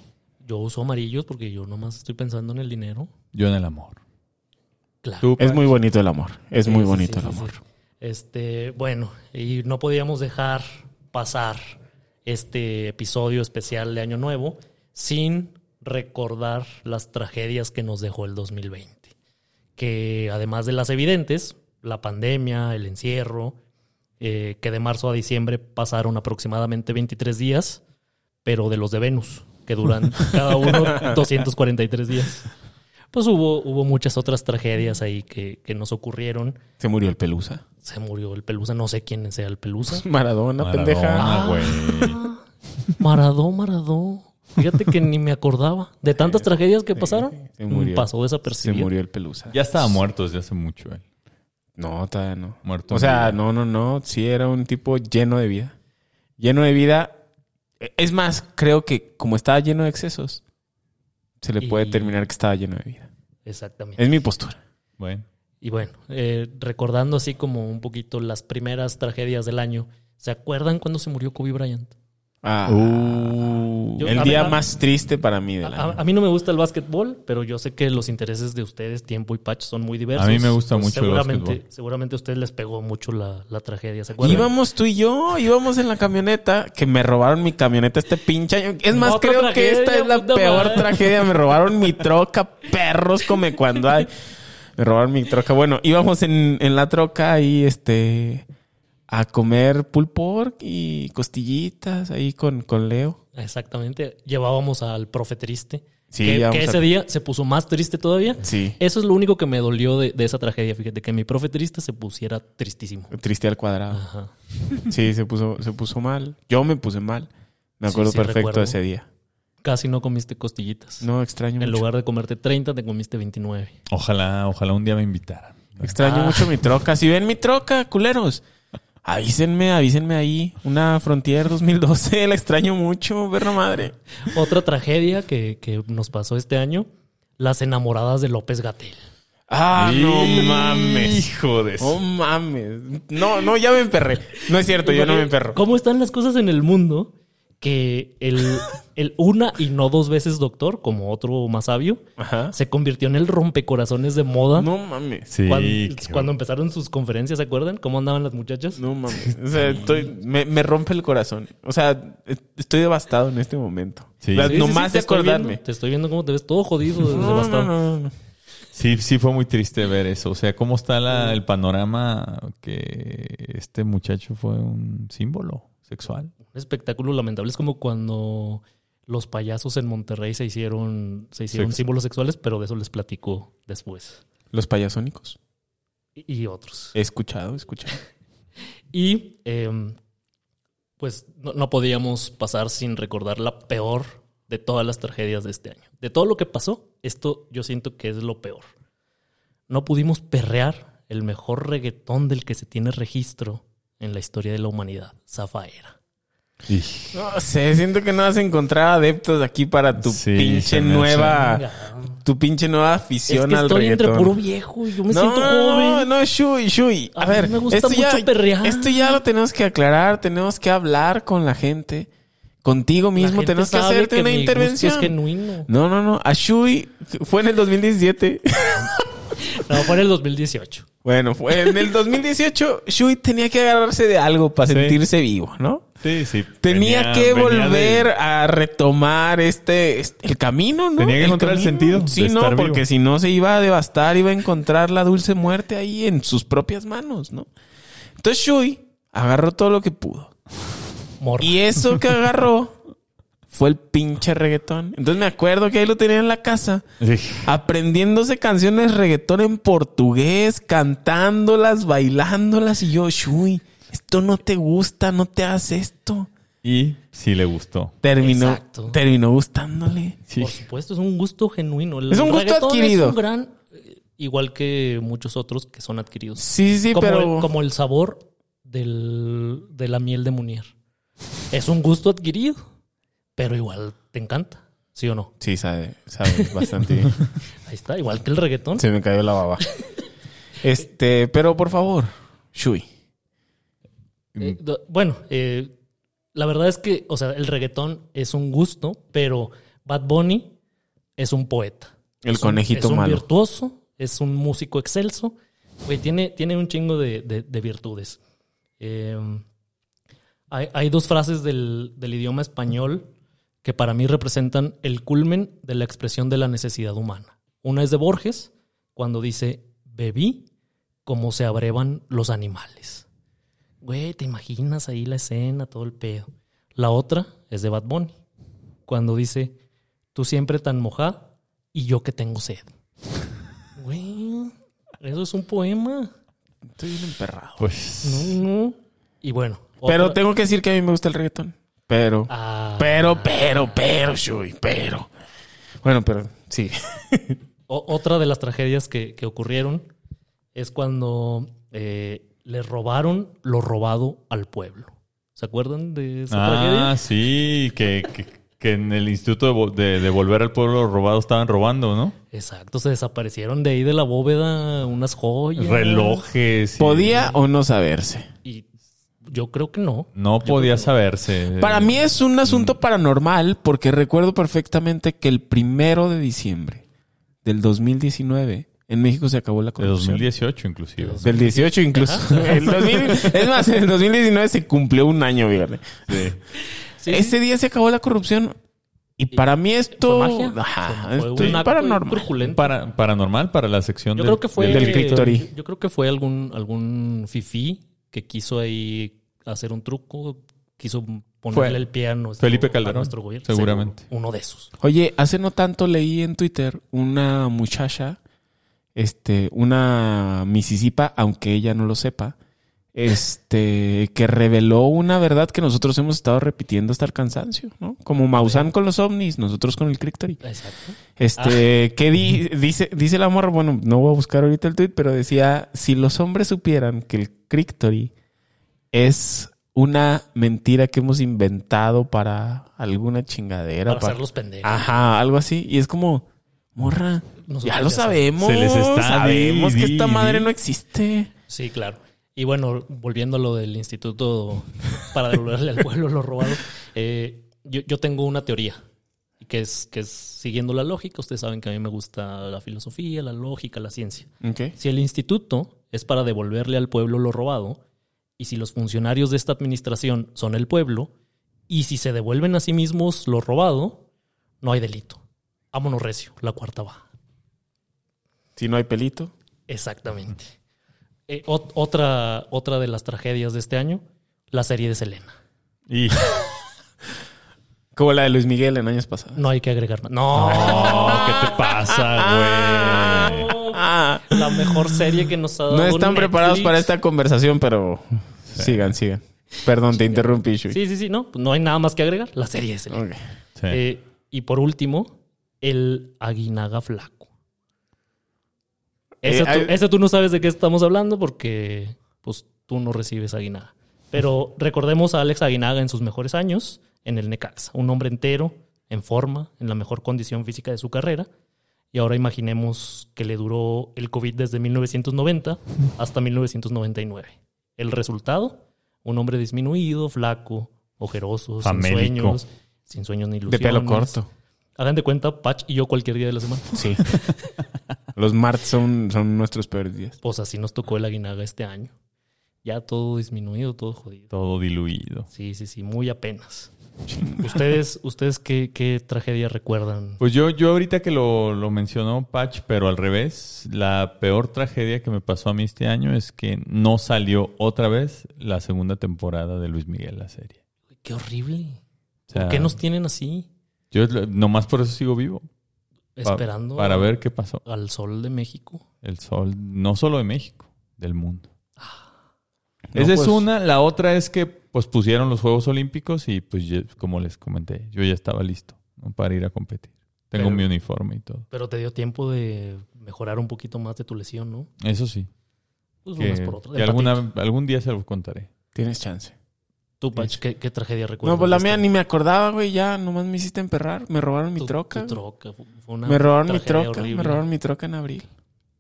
uso amarillos porque yo nomás estoy pensando en el dinero. yo en el amor. Claro. Es muy bonito el amor. Es Sí, muy bonito sí, el amor. sí. Este, bueno, y no podíamos dejar pasar este episodio especial de Año Nuevo sin recordar las tragedias que nos dejó el 2020. Que además de las evidentes, la pandemia, el encierro, eh, que de marzo a diciembre pasaron aproximadamente 23 días, pero de los de Venus, que duran cada uno 243 días. Pues hubo, hubo muchas otras tragedias ahí que, que nos ocurrieron. Se murió el Pelusa. Se murió el Pelusa, no sé quién sea el Pelusa. Maradona, Maradona, pendeja. güey. Maradó, Maradó. Fíjate que ni me acordaba. De tantas tragedias que pasaron, se murió. pasó Se desapercibido. murió el Pelusa. Ya estaba muerto desde hace mucho. él. No, todavía no. Muerto O sea, vida. no, no, no. Sí era un tipo lleno de vida. Lleno de vida. Es más, creo que como estaba lleno de excesos, se le puede determinar que estaba lleno de vida. Exactamente. Es mi postura. Bueno. Y bueno, eh, recordando así como un poquito las primeras tragedias del año, ¿se acuerdan cuando se murió Kobe Bryant? Ah, Uh, Yo- el día ver, más triste para mí del A, a- año. a mí no me gusta el básquetbol, pero yo sé que los intereses de ustedes, Tiempo y Patch, son muy diversos. A mí me gusta mucho el seguramente, básquetbol. Seguramente a ustedes les pegó mucho la, la tragedia, ¿se acuerdan? Íbamos tú y yo, íbamos en la camioneta, que me robaron mi camioneta este pinche año. Es más, Otra creo que esta es la peor madre. tragedia. Me robaron mi troca, perros come cuando hay. Me robaron mi troca. Bueno, íbamos en, en la troca ahí, este, a comer pulled pork y costillitas ahí con, con Leo. Exactamente. Llevábamos al profe triste. Sí, que, ese día se puso más triste todavía. Sí. Eso es lo único que me dolió de, de esa tragedia. Fíjate, que mi profe triste se pusiera tristísimo. Triste al cuadrado. Ajá. Sí, se puso, se puso mal. Yo me puse mal. Me acuerdo sí, perfecto recuerdo. de ese día. Casi no comiste costillitas. No, extraño en mucho. lugar de comerte 30, te comiste 29. Ojalá, ojalá un día me invitaran. Extraño Ah. mucho mi troca. Si ven mi troca, culeros, avísenme, avísenme ahí. Una Frontier 2012, la extraño mucho, verla madre. Otra tragedia que, que nos pasó este año, las enamoradas de López Gatel. Ah, no mames. Hijo de No mames. No, no, ya me emperré. No es cierto, yo no me emperro. ¿Cómo están las cosas en el mundo? Que el, el una y no dos veces doctor, como otro más sabio, Ajá. se convirtió en el rompecorazones de moda. No mames. Sí, cuando, empezaron sus conferencias, ¿se acuerdan? ¿Cómo andaban las muchachas? No mames. O sea, estoy, me, me rompe el corazón. O sea, estoy devastado en este momento. Sí. Sea, Sí, nomás de estoy acordarme. viendo- te estoy viendo cómo te ves todo jodido, No, devastado. no, no, no. Sí, sí fue muy triste ver eso. O sea, cómo está la- el panorama que este muchacho fue un símbolo sexual. Un espectáculo lamentable. Es como cuando los payasos en Monterrey se hicieron, se hicieron Sex- símbolos sexuales, pero de eso les platico después. Los payasónicos. Y, y otros. He escuchado, he escuchado. Y eh, pues no, no podíamos pasar sin recordar la peor de todas las tragedias de este año. De todo lo que pasó, esto yo siento que es lo peor. No pudimos perrear el mejor reggaetón del que se tiene registro en la historia de la humanidad, Zafaera. No sé, siento que no vas a encontrar adeptos aquí para tu Sí, pinche nueva, tu pinche nueva Es afición que al estoy entre puro viejo y yo me no, siento joven. no, no, Shui, Shui. A, ver, me gusta esto, ya, perrear. esto ya lo tenemos que aclarar, tenemos que hablar con la gente. Contigo mismo tenemos que hacerte una mi gusto intervención. Es genuino. No, no, no. A Shui fue en el 2017. No, fue en el 2018. Bueno, fue en el 2018. Shui tenía que agarrarse de algo para Sí. sentirse vivo, ¿no? Sí, sí. Tenía Venía- que volver de- a retomar este, este- el camino, ¿no? Tenía que encontrar el sentido Sí, de no, estar porque vivo. si no se iba a devastar, iba a encontrar la dulce muerte ahí en sus propias manos, ¿no? Entonces Shui agarró todo lo que pudo. Morra. Y eso que agarró fue el pinche reggaetón. Entonces me acuerdo que ahí lo tenía en la casa. Sí. Aprendiéndose canciones reggaetón en portugués, cantándolas, bailándolas. Y yo, Shui, esto no te gusta, no te hagas esto. Y sí le gustó. Terminó, Exacto. terminó gustándole. Sí. Por supuesto, es un gusto genuino. El Es un gusto adquirido. Es un gran, eh, igual que muchos otros que son adquiridos. Sí, sí, como, pero. el, como el sabor del, de la miel de Munier. Es un gusto adquirido, pero igual te encanta, ¿sí o no? Sí, sabe, sabe bastante bien. Ahí está, igual que el reggaetón. Se me cayó la baba. Este, pero por favor, Shui. Eh, bueno, eh, la verdad es que, o sea, el reggaetón es un gusto, pero Bad Bunny es un poeta. El Es un- conejito es un malo. virtuoso, es un músico excelso. Güey, tiene, tiene un chingo de, de- de virtudes. Eh, hay, hay dos frases del, del idioma español que para mí representan el culmen de la expresión de la necesidad humana. Una es de Borges, cuando dice, bebí como se abrevan los animales. Güey, ¿te imaginas ahí la escena, todo el pedo? La otra es de Bad Bunny, cuando dice, tú siempre tan mojada y yo que tengo sed. Güey, eso es un poema. Estoy bien emperrado. Pues. No, no. Y bueno. Pero otra- tengo que decir que a mí me gusta el reggaetón. Pero, Ah, pero, pero, pero, Shui, pero. Bueno, pero sí. o- otra de las tragedias que, que ocurrieron es cuando eh, le robaron lo robado al pueblo. ¿Se acuerdan de esa Ah, tragedia? sí, que, que, que en el Instituto de, Vo- de, de Volver al Pueblo Robado estaban robando, ¿no? Exacto, se desaparecieron de ahí de la bóveda unas joyas. Relojes. y- ¿Podía o no saberse? Y yo creo que no. No podía saberse. Para mí es un asunto paranormal porque recuerdo perfectamente que el primero de diciembre del 2019 en México se acabó la corrupción. 2018, inclusive. Del 18 incluso. El 2000 es más, en el 2019 se cumplió un año, fíjate. Sí. Sí, Ese día se acabó la corrupción. Y para mí esto... ¿Fue magia? Ajá, Fue- fue esto un es paranormal. Para, paranormal para la sección Yo del- creo que fue del Crictory. Yo creo que fue algún algún fifí que quiso ahí hacer un truco, quiso ponerle Fue el pie a nuestro, Felipe a Calderón, nuestro gobierno. seguramente. Seguro, uno de esos. Oye, hace no tanto leí en Twitter una muchacha, este, una Mississippa, aunque ella no lo sepa, este, que reveló una verdad que nosotros hemos estado repitiendo hasta el cansancio, ¿no? Como Maussan con los ovnis, nosotros con el Crictory. Exacto. Este, ¿qué di- dice, dice la morra? Bueno, no voy a buscar ahorita el tweet, pero decía, si los hombres supieran que el Crictory es una mentira que hemos inventado para alguna chingadera. Para hacerlos pendejos. Ajá, algo así. Y es como, morra, Nosotros ya lo ya sabemos. Se les está sabemos di, que di, esta madre di. no existe. Sí, claro. Y bueno, volviendo a lo del instituto para devolverle al pueblo lo robado, eh, yo, yo tengo una teoría que es, que es siguiendo la lógica. Ustedes saben que a mí me gusta la filosofía, la lógica, la ciencia. Si el instituto es para devolverle al pueblo lo robado, y si los funcionarios de esta administración son el pueblo, y si se devuelven a sí mismos lo robado, no hay delito. Vámonos recio, la cuarta va. Si no hay pelito. Exactamente. Eh, ot- otra, otra de las tragedias de este año, la serie de Selena. Y Como la de Luis Miguel en años pasados. No hay que agregar más. No, no, ¿qué te pasa, güey? Ah, la mejor serie que nos ha dado no están Netflix. preparados para esta conversación, pero sigan, sigan. Perdón, te interrumpí, Shui. Sí, sí, sí, no, pues no hay nada más que agregar. La serie de Selena. Ok. Sí. Eh, y por último, el Aguinaga Flaco. Ese, Eh, tú, hay- ese tú no sabes de qué estamos hablando porque pues, tú no recibes Aguinaga. Pero recordemos a Alex Aguinaga en sus mejores años en el Necaxa. Un hombre entero, en forma, en la mejor condición física de su carrera. Y ahora imaginemos que le duró el COVID desde 1990 hasta 1999. El resultado, un hombre disminuido, flaco, ojeroso, Famélico. sin sueños, sin sueños ni De ilusiones. pelo corto. Hagan de cuenta, Patch y yo cualquier día de la semana. Sí. Los martes son, son nuestros peores días. Pues así nos tocó el aguinaga este año. Ya todo disminuido, todo jodido. Todo diluido. Sí, sí, sí, muy apenas. ¿Ustedes, ustedes qué, qué tragedia recuerdan? Pues yo, yo ahorita que lo, lo mencionó Patch, pero al revés, la peor tragedia que me pasó a mí este año es que no salió otra vez la segunda temporada de Luis Miguel, la serie. Qué horrible. O sea, ¿Por qué nos tienen así? Yo nomás por eso sigo vivo. Pa- Esperando para ver qué pasó. al sol de México. El sol, no solo de México, del mundo. No, Esa es pues- una. La otra es que pues pusieron los Juegos Olímpicos y pues yo- como les comenté, yo ya estaba listo ¿no? para ir a competir. Tengo Pero- mi uniforme y todo. Pero te dio tiempo de mejorar un poquito más de tu lesión, ¿no? Eso sí. Pues Que, unas por otras. que alguna, algún día se los contaré. Tienes chance. Tú, Patch, ¿qué, qué tragedia recuerdas? No, pues la mía ni me acordaba, güey. Ya, nomás me hiciste emperrar. Me robaron mi Tu- troca. tu troca. Fue una Me robaron mi tragedia troca. horrible. Me robaron mi troca en abril.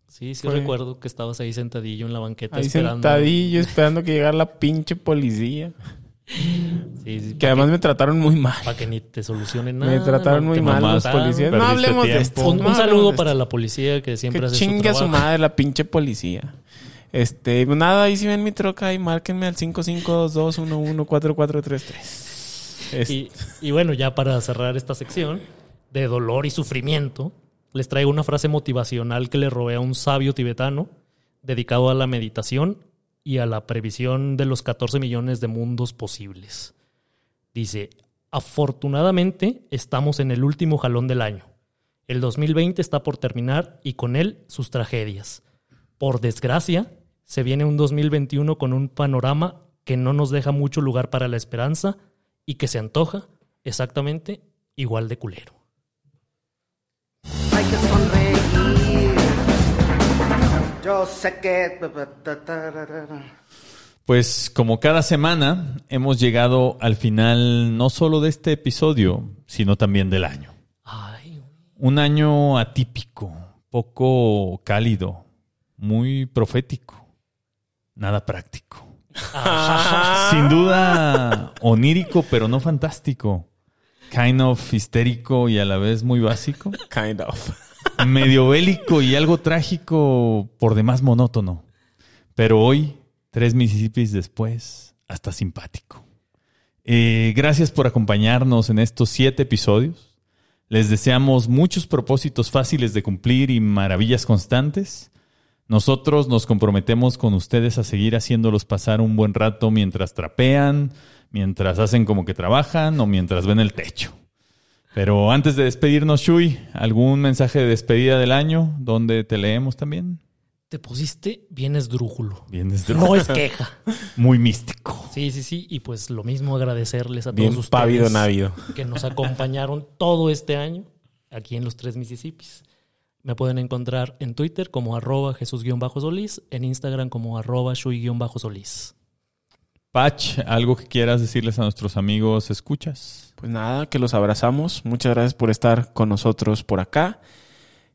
Sí, sí Fue- recuerdo que estabas ahí sentadillo en la banqueta Ahí esperando. sentadillo esperando que llegara la pinche policía. Sí, sí, Que además me trataron muy mal. para que ni te solucionen nada. Me trataron no muy mal los policías. No hablemos de esto. Un, no un hablemos saludo para esto. la policía que siempre Que hace su chingue a su madre la pinche policía. Este, pues nada, ahí si ven mi troca y márquenme al 5522114433. Es- Y, y bueno, ya para cerrar esta sección de dolor y sufrimiento, les traigo una frase motivacional que le robé a un sabio tibetano dedicado a la meditación y a la previsión de los 14 millones de mundos posibles. Dice, afortunadamente estamos en el último jalón del año. El 2020 está por terminar y con él sus tragedias. Por desgracia, se viene un 2021 con un panorama que no nos deja mucho lugar para la esperanza y que se antoja exactamente igual de culero. Hay que sonreír. Yo sé que. Pues como cada semana hemos llegado al final no solo de este episodio, sino también del año. Ay. Un año atípico, poco cálido, muy profético, nada práctico. Sin duda onírico, pero no fantástico. Kind of histérico y a la vez muy básico. Kind of. Medio bélico y algo trágico, por demás monótono. Pero hoy, tres Mississippis después, hasta simpático. Eh, gracias por acompañarnos en estos siete episodios. Les deseamos muchos propósitos fáciles de cumplir y maravillas constantes. Nosotros nos comprometemos con ustedes a seguir haciéndolos pasar un buen rato mientras trapean, mientras hacen como que trabajan o mientras ven el techo. Pero antes de despedirnos, Shui, ¿algún mensaje de despedida del año donde te leemos también? Te pusiste bien esdrújulo. Bien desde No es queja. muy místico. Sí, sí, sí. Y pues lo mismo agradecerles a Bien todos ustedes pávido navido. que nos acompañaron todo este año aquí en los tres Mississippis. Me pueden encontrar en Twitter como arroba Jesús-Solís, en Instagram como arroba Shui-Solís. Patch, ¿algo que quieras decirles a nuestros amigos escuchas? Pues nada, que los abrazamos. Muchas gracias por estar con nosotros por acá.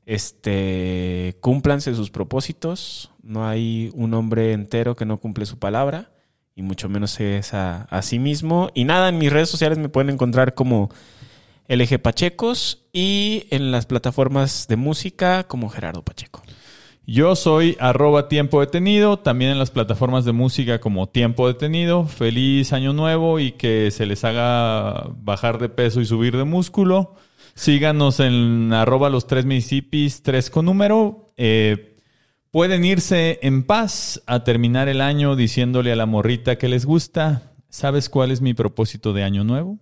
Este, cúmplanse sus propósitos. No hay un hombre entero que no cumple su palabra y mucho menos es a, a sí mismo. Y nada, en mis redes sociales me pueden encontrar como LG Pachecos y en las plataformas de música como Gerardo Pacheco. Yo soy arroba tiempo detenido, también en las plataformas de música como tiempo detenido. Feliz año nuevo y que se les haga bajar de peso y subir de músculo. Síganos en arroba los tres Mississippis, tres con número. Eh, pueden irse en paz a terminar el año diciéndole a la morrita que les gusta. ¿Sabes cuál es mi propósito de año nuevo?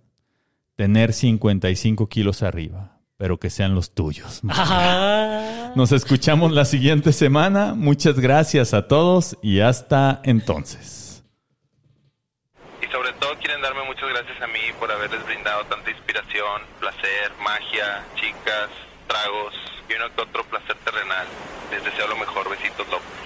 Tener 55 kilos arriba, pero que sean los tuyos. Nos escuchamos la siguiente semana. Muchas gracias a todos y hasta entonces. Y sobre todo quieren darme muchas gracias a mí por haberles brindado tanta inspiración, placer, magia, chicas, tragos y uno que otro placer terrenal. Les deseo lo mejor. Besitos locos.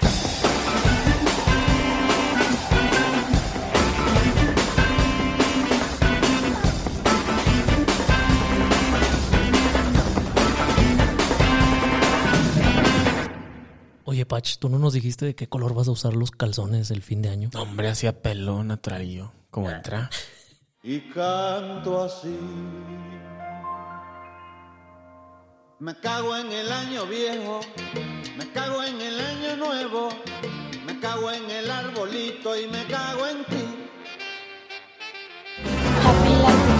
Oye, Patch, ¿tú no nos dijiste de qué color vas a usar los calzones el fin de año? No, Hombre, hacía pelón naturalillo. ¿Cómo entra? y canto así. Me cago en el año viejo, me cago en el año nuevo, me cago en el arbolito y me cago en ti. Happy